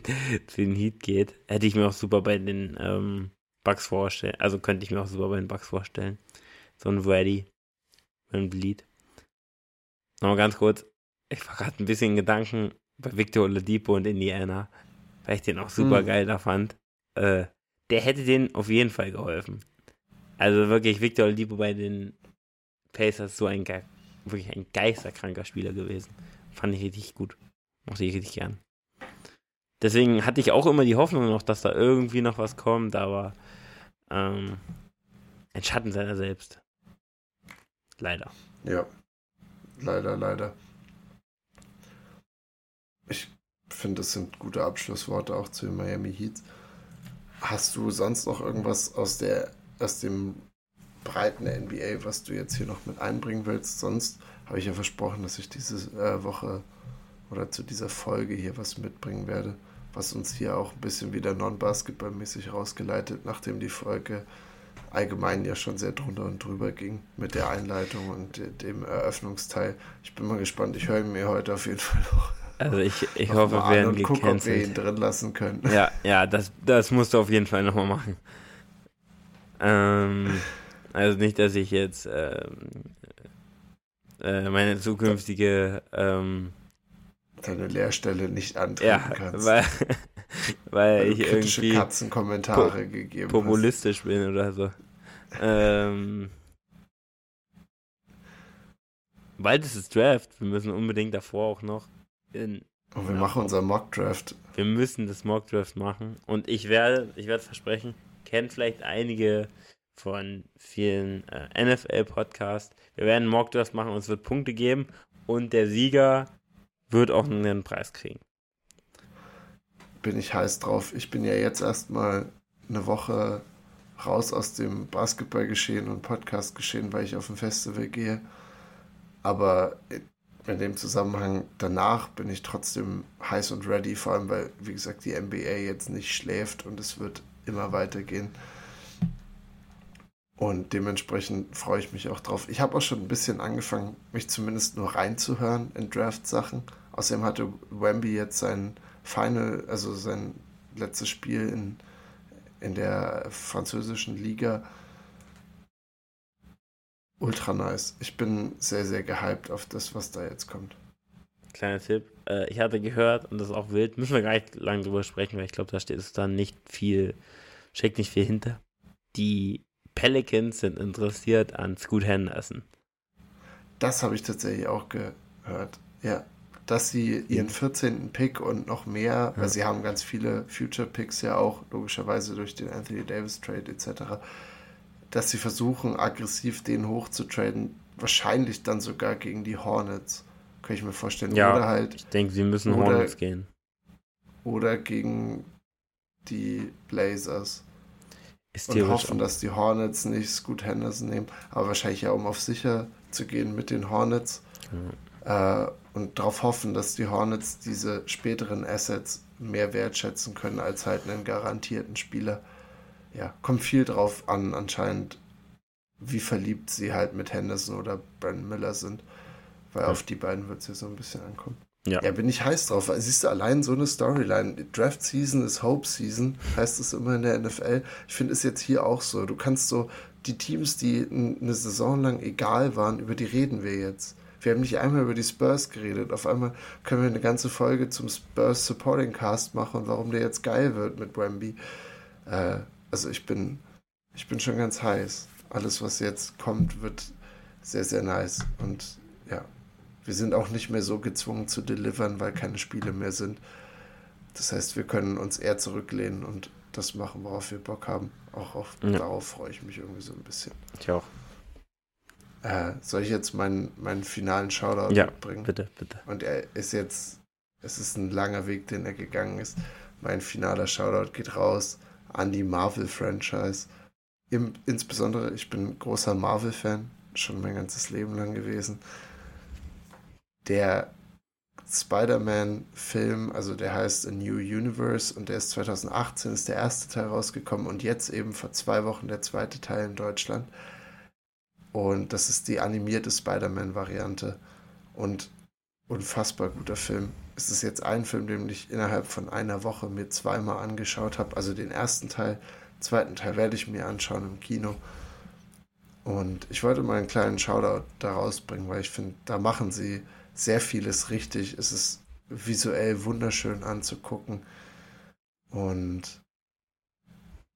zu den Heat geht. Hätte ich mir auch super bei den ähm, Bugs vorstellen. Also könnte ich mir auch super bei den Bugs vorstellen. So ein Ready, ein Bleed. Nochmal ganz kurz. Ich war gerade ein bisschen Gedanken bei Victor Oladipo und Indiana, weil ich den auch super hm. geil da fand. Äh, der hätte denen auf jeden Fall geholfen. Also wirklich, Victor Oladipo bei den Pacers so ein wirklich ein geisterkranker Spieler gewesen. Fand ich richtig gut. Mochte ich richtig gern. Deswegen hatte ich auch immer die Hoffnung noch, dass da irgendwie noch was kommt, aber ähm, ein Schatten seiner selbst. Leider. Ja. Leider, leider. Ich finde, das sind gute Abschlussworte auch zu den Miami Heats. Hast du sonst noch irgendwas aus der aus dem breiten NBA, was du jetzt hier noch mit einbringen willst? Sonst habe ich ja versprochen, dass ich diese äh, Woche oder zu dieser Folge hier was mitbringen werde, was uns hier auch ein bisschen wieder non-basketballmäßig rausgeleitet, nachdem die Folge allgemein ja schon sehr drunter und drüber ging mit der Einleitung und dem Eröffnungsteil. Ich bin mal gespannt. Ich höre mir heute auf jeden Fall noch also ich, ich hoffe, wir werden gecancelt. Guck, ob wir ihn drin lassen können. Ja, ja, das, das musst du auf jeden Fall nochmal machen. Ähm, also nicht, dass ich jetzt ähm, äh, meine zukünftige ähm, deine Lehrstelle nicht antreten ja, kannst. Weil, <laughs> weil, weil ich irgendwie Katzenkommentare po gegeben populistisch hast. bin oder so. ähm, bald ist es Draft. Wir müssen unbedingt davor auch noch in. Und wir machen unser Mockdraft. Wir müssen das Mockdraft machen. Und ich werde, ich werde versprechen, kennt vielleicht einige von vielen äh, NFL-Podcasts. Wir werden einen Mockdraft machen und es wird Punkte geben. Und der Sieger wird auch einen Preis kriegen. Bin ich heiß drauf. Ich bin ja jetzt erstmal eine Woche raus aus dem Basketballgeschehen und Podcastgeschehen, weil ich auf ein Festival gehe. Aber in dem Zusammenhang danach bin ich trotzdem heiß und ready, vor allem weil, wie gesagt, die NBA jetzt nicht schläft und es wird immer weitergehen. Und dementsprechend freue ich mich auch drauf. Ich habe auch schon ein bisschen angefangen, mich zumindest nur reinzuhören in Draft-Sachen. Außerdem hatte Wemby jetzt sein Final, also sein letztes Spiel in, in der französischen Liga. Ultra nice. Ich bin sehr, sehr gehypt auf das, was da jetzt kommt. Kleiner Tipp. Äh, ich hatte gehört, und das ist auch wild, müssen wir gar nicht lange drüber sprechen, weil ich glaube, da steht es dann nicht viel, steckt nicht viel hinter. Die Pelicans sind interessiert an Scoot Henderson. Das habe ich tatsächlich auch gehört. Ja. Dass sie ihren 14. Pick und noch mehr, ja. weil sie haben ganz viele Future Picks ja auch, logischerweise durch den Anthony Davis Trade etc., dass sie versuchen, aggressiv den hochzutraden, wahrscheinlich dann sogar gegen die Hornets. Kann ich mir vorstellen. Ja, oder halt. Ich denke, sie müssen oder, Hornets gehen. Oder gegen die Blazers. Ist und hoffen, dass die Hornets nicht Scoot Henderson nehmen, aber wahrscheinlich ja, um auf sicher zu gehen mit den Hornets. Ja. Äh, und darauf hoffen, dass die Hornets diese späteren Assets mehr wertschätzen können als halt einen garantierten Spieler. Ja, kommt viel drauf an, anscheinend, wie verliebt sie halt mit Henderson oder Brandon Miller sind. Weil ja. auf die beiden wird es ja so ein bisschen ankommen. Ja. ja, bin ich heiß drauf. Siehst du, allein so eine Storyline. Draft Season ist Hope Season, heißt es immer in der NFL. Ich finde es jetzt hier auch so. Du kannst so die Teams, die eine Saison lang egal waren, über die reden wir jetzt. Wir haben nicht einmal über die Spurs geredet. Auf einmal können wir eine ganze Folge zum Spurs Supporting Cast machen und warum der jetzt geil wird mit Wemby. Äh, also ich bin, ich bin schon ganz heiß. Alles, was jetzt kommt, wird sehr, sehr nice. Und ja, wir sind auch nicht mehr so gezwungen zu delivern, weil keine Spiele mehr sind. Das heißt, wir können uns eher zurücklehnen und das machen, worauf wir Bock haben. Auch auf, ja. darauf freue ich mich irgendwie so ein bisschen. Ich auch. Äh, soll ich jetzt meinen, meinen finalen Shoutout ja, bringen? Bitte, bitte. Und er ist jetzt, es ist ein langer Weg, den er gegangen ist. Mein finaler Shoutout geht raus an die Marvel-Franchise. Insbesondere, ich bin großer Marvel-Fan, schon mein ganzes Leben lang gewesen der Spider-Man-Film, also der heißt A New Universe und der ist 2018, ist der erste Teil rausgekommen und jetzt eben vor zwei Wochen der zweite Teil in Deutschland. Und das ist die animierte Spider-Man-Variante und unfassbar guter Film. Es ist jetzt ein Film, den ich innerhalb von einer Woche mir zweimal angeschaut habe. Also den ersten Teil, zweiten Teil werde ich mir anschauen im Kino. Und ich wollte mal einen kleinen Shoutout da rausbringen, weil ich finde, da machen sie sehr vieles richtig. Es ist visuell wunderschön anzugucken. Und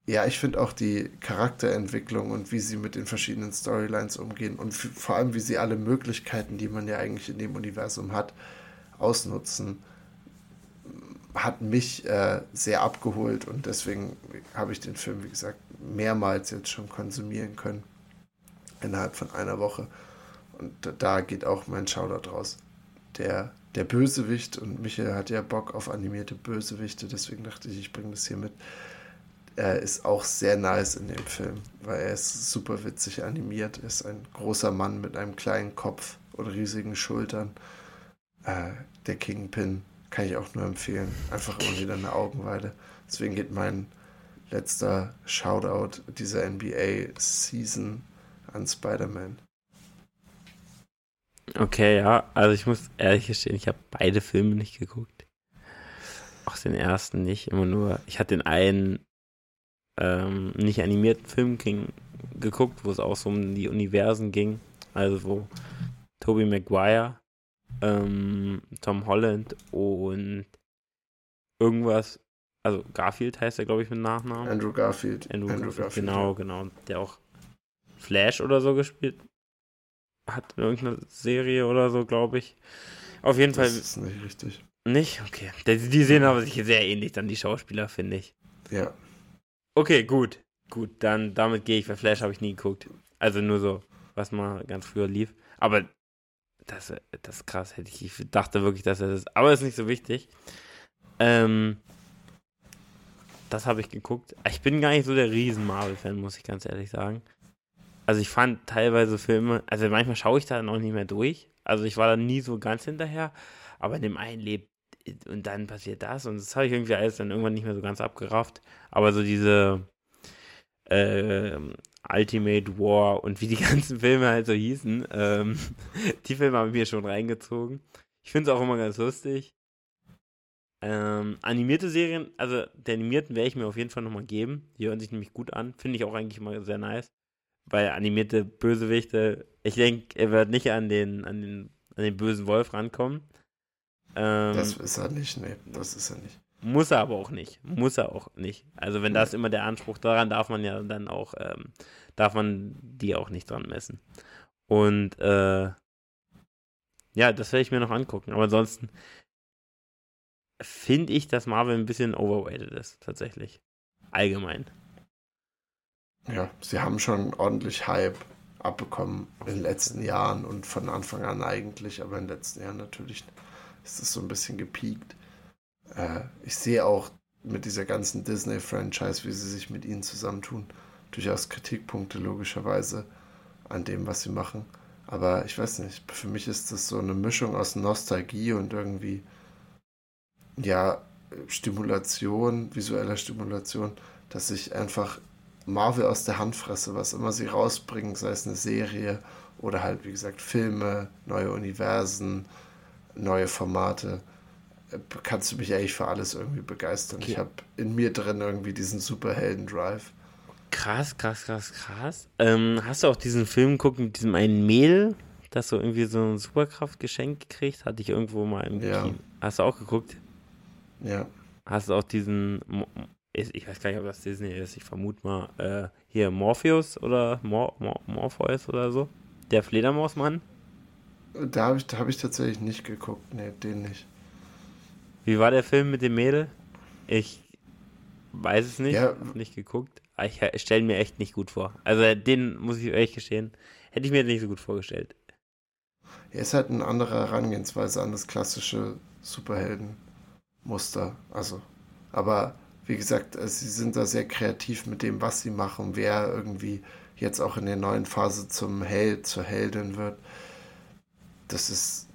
ja, ich finde auch die Charakterentwicklung und wie sie mit den verschiedenen Storylines umgehen und vor allem, wie sie alle Möglichkeiten, die man ja eigentlich in dem Universum hat, ausnutzen, hat mich äh, sehr abgeholt und deswegen habe ich den Film, wie gesagt, mehrmals jetzt schon konsumieren können. Innerhalb von einer Woche. Und da geht auch mein Shoutout raus der, der Bösewicht und Michael hat ja Bock auf animierte Bösewichte, deswegen dachte ich, ich bringe das hier mit. Er ist auch sehr nice in dem Film, weil er ist super witzig animiert. Er ist ein großer Mann mit einem kleinen Kopf und riesigen Schultern. Äh, der Kingpin kann ich auch nur empfehlen. Einfach immer wieder eine Augenweide. Deswegen geht mein letzter Shoutout dieser NBA-Season an Spider-Man. Okay, ja. Also ich muss ehrlich gestehen, ich habe beide Filme nicht geguckt. Auch den ersten nicht. Immer nur, ich hatte den einen ähm, nicht animierten Film ging, geguckt, wo es auch so um die Universen ging. Also wo Tobey Maguire, ähm, Tom Holland und irgendwas, also Garfield heißt er, glaube ich, mit Nachnamen. Andrew Garfield. Andrew, Andrew Garfield, Garfield, genau, genau. Der auch Flash oder so gespielt hat irgendeine Serie oder so, glaube ich. Auf jeden das Fall. Das ist nicht richtig. Nicht? Okay. Die, die sehen aber sich sehr ähnlich, dann die Schauspieler, finde ich. Ja. Okay, gut. Gut, dann damit gehe ich, weil Flash habe ich nie geguckt. Also nur so, was mal ganz früher lief. Aber das, das ist krass, hätte ich, ich dachte wirklich, dass er das. Aber ist nicht so wichtig. Ähm, das habe ich geguckt. Ich bin gar nicht so der Riesen-Marvel-Fan, muss ich ganz ehrlich sagen also ich fand teilweise Filme, also manchmal schaue ich da noch nicht mehr durch. Also ich war da nie so ganz hinterher, aber in dem einen lebt und dann passiert das und das habe ich irgendwie alles dann irgendwann nicht mehr so ganz abgerafft. Aber so diese äh, Ultimate War und wie die <laughs> ganzen Filme halt so hießen. Ähm, <laughs> die Filme habe ich mir schon reingezogen. Ich finde es auch immer ganz lustig. Ähm, animierte Serien, also der animierten werde ich mir auf jeden Fall nochmal geben. Die hören sich nämlich gut an. Finde ich auch eigentlich immer sehr nice. Weil animierte Bösewichte, ich denke, er wird nicht an den, an den, an den bösen Wolf rankommen. Ähm, das ist er nicht, nee, das ist er nicht. Muss er aber auch nicht. Muss er auch nicht. Also wenn das immer der Anspruch daran, darf man ja dann auch, ähm, darf man die auch nicht dran messen. Und äh, ja, das werde ich mir noch angucken. Aber ansonsten finde ich, dass Marvel ein bisschen overweighted ist, tatsächlich. Allgemein. Ja, sie haben schon ordentlich Hype abbekommen in den letzten Jahren und von Anfang an eigentlich, aber in den letzten Jahren natürlich ist es so ein bisschen gepiekt. Äh, ich sehe auch mit dieser ganzen Disney-Franchise, wie sie sich mit ihnen zusammentun, durchaus Kritikpunkte logischerweise an dem, was sie machen. Aber ich weiß nicht, für mich ist das so eine Mischung aus Nostalgie und irgendwie, ja, Stimulation, visueller Stimulation, dass ich einfach Marvel aus der Hand fresse, was immer sie rausbringen, sei es eine Serie oder halt, wie gesagt, Filme, neue Universen, neue Formate, äh, kannst du mich eigentlich für alles irgendwie begeistern. Okay. Ich habe in mir drin irgendwie diesen Superhelden-Drive. Krass, krass, krass, krass. Ähm, hast du auch diesen Film geguckt mit diesem einen Mädel, das so irgendwie so eine Superkraft geschenkt gekriegt? Hatte ich irgendwo mal im ja. Kino. Hast du auch geguckt? Ja. Hast du auch diesen ich weiß gar nicht, ob das Disney ist, ich vermute mal, äh, hier Morpheus oder Mor Mor Morpheus oder so. Der Fledermausmann. Da habe ich, hab ich tatsächlich nicht geguckt, nee, den nicht. Wie war der Film mit dem Mädel? Ich weiß es nicht, ja. nicht geguckt. Ich, ich stelle mir echt nicht gut vor. Also den muss ich ehrlich gestehen, hätte ich mir nicht so gut vorgestellt. Er ist halt eine andere Herangehensweise an das klassische Superheldenmuster. Also, aber wie gesagt, äh, sie sind da sehr kreativ mit dem, was sie machen, wer irgendwie jetzt auch in der neuen Phase zum Held, zur Heldin wird. Das ist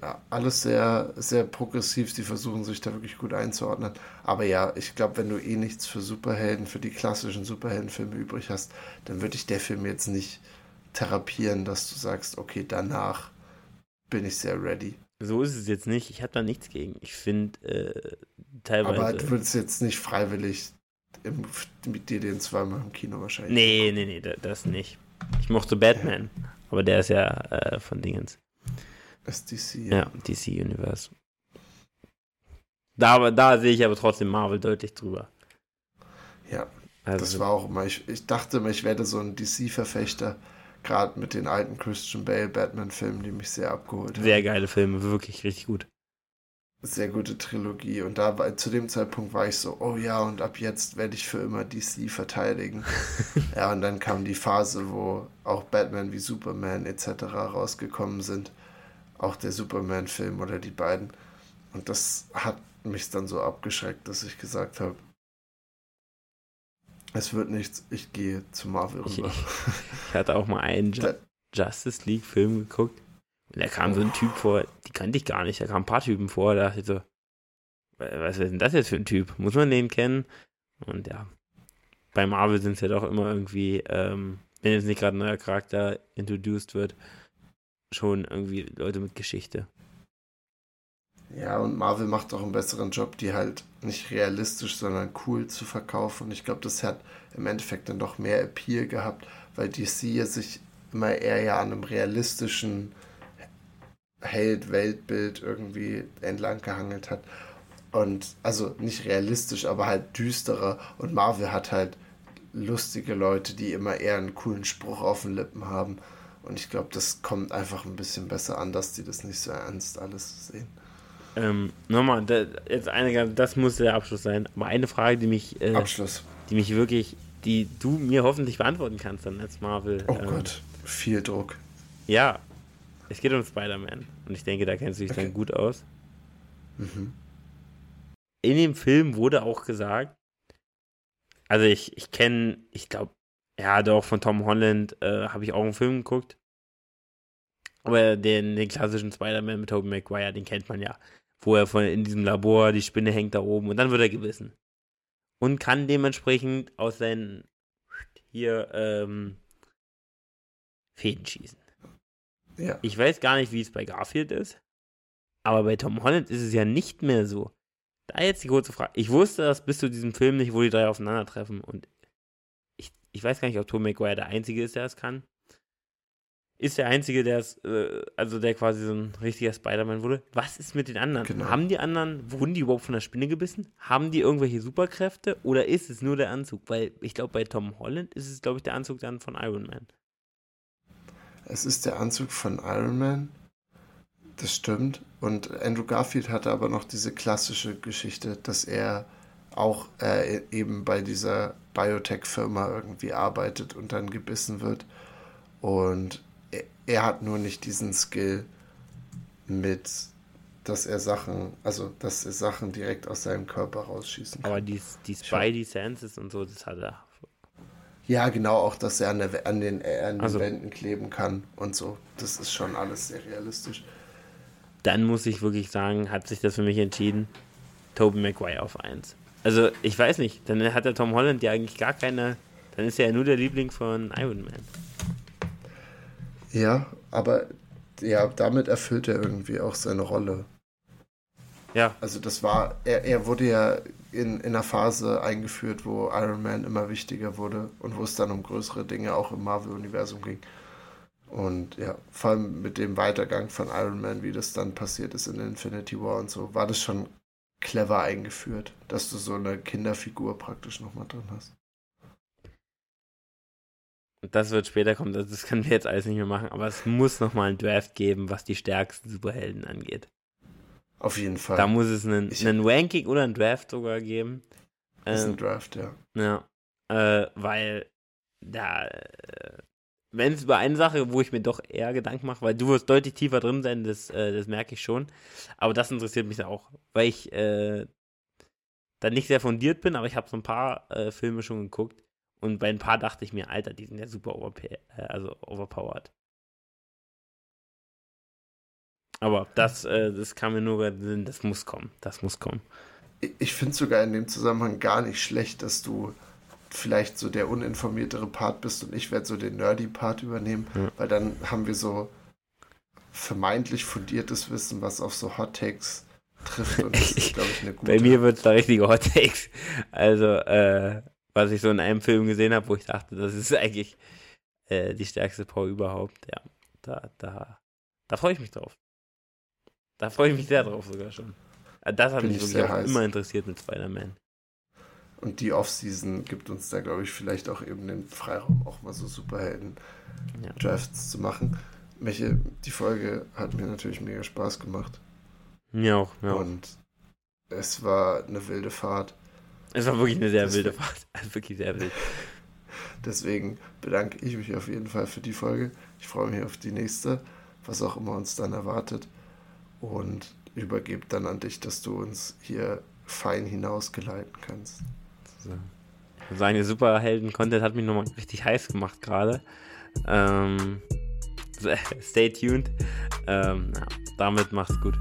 ja, alles sehr, sehr progressiv. Sie versuchen sich da wirklich gut einzuordnen. Aber ja, ich glaube, wenn du eh nichts für Superhelden, für die klassischen Superheldenfilme übrig hast, dann würde ich der Film jetzt nicht therapieren, dass du sagst, okay, danach bin ich sehr ready. So ist es jetzt nicht. Ich habe da nichts gegen. Ich finde äh, teilweise. Aber du würdest jetzt nicht freiwillig im, mit dir den zweimal im Kino wahrscheinlich. Nee, nee, nee, das nicht. Ich mochte Batman, ja. aber der ist ja äh, von Dingens. Das DC. Ja, ja DC Universe. Da, da sehe ich aber trotzdem Marvel deutlich drüber. Ja, also, das war auch immer. Ich, ich dachte immer, ich werde so ein DC-Verfechter Gerade mit den alten Christian Bale Batman-Filmen, die mich sehr abgeholt haben. Sehr geile Filme, wirklich richtig gut. Sehr gute Trilogie. Und da war, zu dem Zeitpunkt war ich so, oh ja, und ab jetzt werde ich für immer DC verteidigen. <laughs> ja, und dann kam die Phase, wo auch Batman wie Superman etc. rausgekommen sind. Auch der Superman-Film oder die beiden. Und das hat mich dann so abgeschreckt, dass ich gesagt habe, es wird nichts, ich gehe zu Marvel rüber. Ich, <laughs> ich hatte auch mal einen Ju Justice League-Film geguckt und da kam so ein Typ vor, die kannte ich gar nicht, da kamen ein paar Typen vor, da dachte ich so, was ist denn das jetzt für ein Typ? Muss man den kennen? Und ja, bei Marvel sind es ja doch immer irgendwie, ähm, wenn jetzt nicht gerade ein neuer Charakter introduced wird, schon irgendwie Leute mit Geschichte. Ja, und Marvel macht auch einen besseren Job, die halt nicht realistisch, sondern cool zu verkaufen. Und ich glaube, das hat im Endeffekt dann doch mehr Appeal gehabt, weil DC sich immer eher ja an einem realistischen Held-Weltbild irgendwie entlang gehangelt hat. Und also nicht realistisch, aber halt düsterer. Und Marvel hat halt lustige Leute, die immer eher einen coolen Spruch auf den Lippen haben. Und ich glaube, das kommt einfach ein bisschen besser an, dass die das nicht so ernst alles sehen. Ähm, nochmal, da, jetzt eine, das muss der Abschluss sein. Aber eine Frage, die mich, äh, Abschluss. die mich wirklich, die du mir hoffentlich beantworten kannst dann als Marvel. Oh ähm, Gott, viel Druck. Ja, es geht um Spider-Man und ich denke, da kennst du dich okay. dann gut aus. Mhm. In dem Film wurde auch gesagt, also ich, ich kenne, ich glaube, ja, doch von Tom Holland äh, habe ich auch einen Film geguckt. Aber den, den klassischen Spider-Man mit Tobey Maguire, den kennt man ja wo er von, in diesem Labor, die Spinne hängt da oben und dann wird er gebissen. Und kann dementsprechend aus seinen hier ähm, Fäden schießen. Ja. Ich weiß gar nicht, wie es bei Garfield ist, aber bei Tom Holland ist es ja nicht mehr so. Da jetzt die kurze Frage. Ich wusste das bis zu diesem Film nicht, wo die drei aufeinandertreffen und ich, weiß gar nicht, ob Tom McGuire der Einzige ist, der es kann. Ist der Einzige, der es, äh, also der quasi so ein richtiger Spider-Man wurde. Was ist mit den anderen? Genau. Haben die anderen, wurden die überhaupt von der Spinne gebissen? Haben die irgendwelche Superkräfte oder ist es nur der Anzug? Weil ich glaube, bei Tom Holland ist es, glaube ich, der Anzug dann von Iron Man. Es ist der Anzug von Iron Man. Das stimmt. Und Andrew Garfield hatte aber noch diese klassische Geschichte, dass er auch äh, eben bei dieser Biotech-Firma irgendwie arbeitet und dann gebissen wird. Und er, er hat nur nicht diesen Skill mit, dass er Sachen, also dass er Sachen direkt aus seinem Körper rausschießen kann. Aber die, die Spidey Senses und so, das hat er. Ja, genau, auch dass er an, der, an den, äh, an den Also- Wänden kleben kann und so. Das ist schon alles sehr realistisch. Dann muss ich wirklich sagen, hat sich das für mich entschieden. Tobey Maguire auf 1. Also, ich weiß nicht, dann hat der Tom Holland ja eigentlich gar keine. Dann ist er ja nur der Liebling von Iron Man. Ja, aber ja, damit erfüllt er irgendwie auch seine Rolle. Ja, Also das war, er, er wurde ja in, in einer Phase eingeführt, wo Iron Man immer wichtiger wurde und wo es dann um größere Dinge auch im Marvel-Universum ging. Und ja, vor allem mit dem Weitergang von Iron Man, wie das dann passiert ist in Infinity War und so, war das schon clever eingeführt, dass du so eine Kinderfigur praktisch nochmal drin hast. das wird später kommen, das, können wir jetzt alles nicht mehr machen, aber es muss nochmal ein Draft geben, was die stärksten Superhelden angeht. Auf jeden Fall. Da muss es einen, Ich- einen Ranking oder ein Draft sogar geben. ist Ähm, ein Draft, ja. Ja, äh, weil da, äh, wenn es über eine Sache, wo ich mir doch eher Gedanken mache, weil du wirst deutlich tiefer drin sein, das, äh, das merke ich schon. Aber das interessiert mich auch, weil ich äh, da nicht sehr fundiert bin, aber ich habe so ein paar äh, Filme schon geguckt und bei ein paar dachte ich mir, Alter, die sind ja super overpa äh, also overpowered. Aber das, äh, das kam mir nur das muss kommen, das muss kommen. Ich- Ich finde sogar in dem Zusammenhang gar nicht schlecht, dass du vielleicht so der uninformiertere Part bist und ich werde so den nerdy Part übernehmen, Ja. weil dann haben wir so vermeintlich fundiertes Wissen, was auf so Hot Takes trifft und das ist, glaube ich, eine <laughs> gute. Bei mir wird es da richtige Hot Takes. Also, äh, was ich so in einem Film gesehen habe, wo ich dachte, das ist eigentlich äh, die stärkste Power überhaupt. Ja, da, da, da freue ich mich drauf. Da freue ich mich sehr drauf sogar schon. Äh, Das hat Bin mich ich wirklich immer interessiert mit Spider-Man. Und die Off-Season gibt uns da, glaube ich, vielleicht auch eben den Freiraum, auch mal so Superhelden-Drafts Ja. zu machen. Welche, die Folge hat mir natürlich mega Spaß gemacht. Mir auch, ja. Und es war eine wilde Fahrt. Es war wirklich eine sehr Das wilde Fahrt. Also <laughs> wirklich sehr wild. <laughs> Deswegen bedanke ich mich auf jeden Fall für die Folge. Ich freue mich auf die nächste, was auch immer uns dann erwartet. Und übergebe dann an dich, dass du uns hier fein hinausgeleiten kannst. Seine Superhelden-Content hat mich nochmal richtig heiß gemacht gerade. Ähm, <laughs> stay tuned. Ähm, ja, damit macht's gut.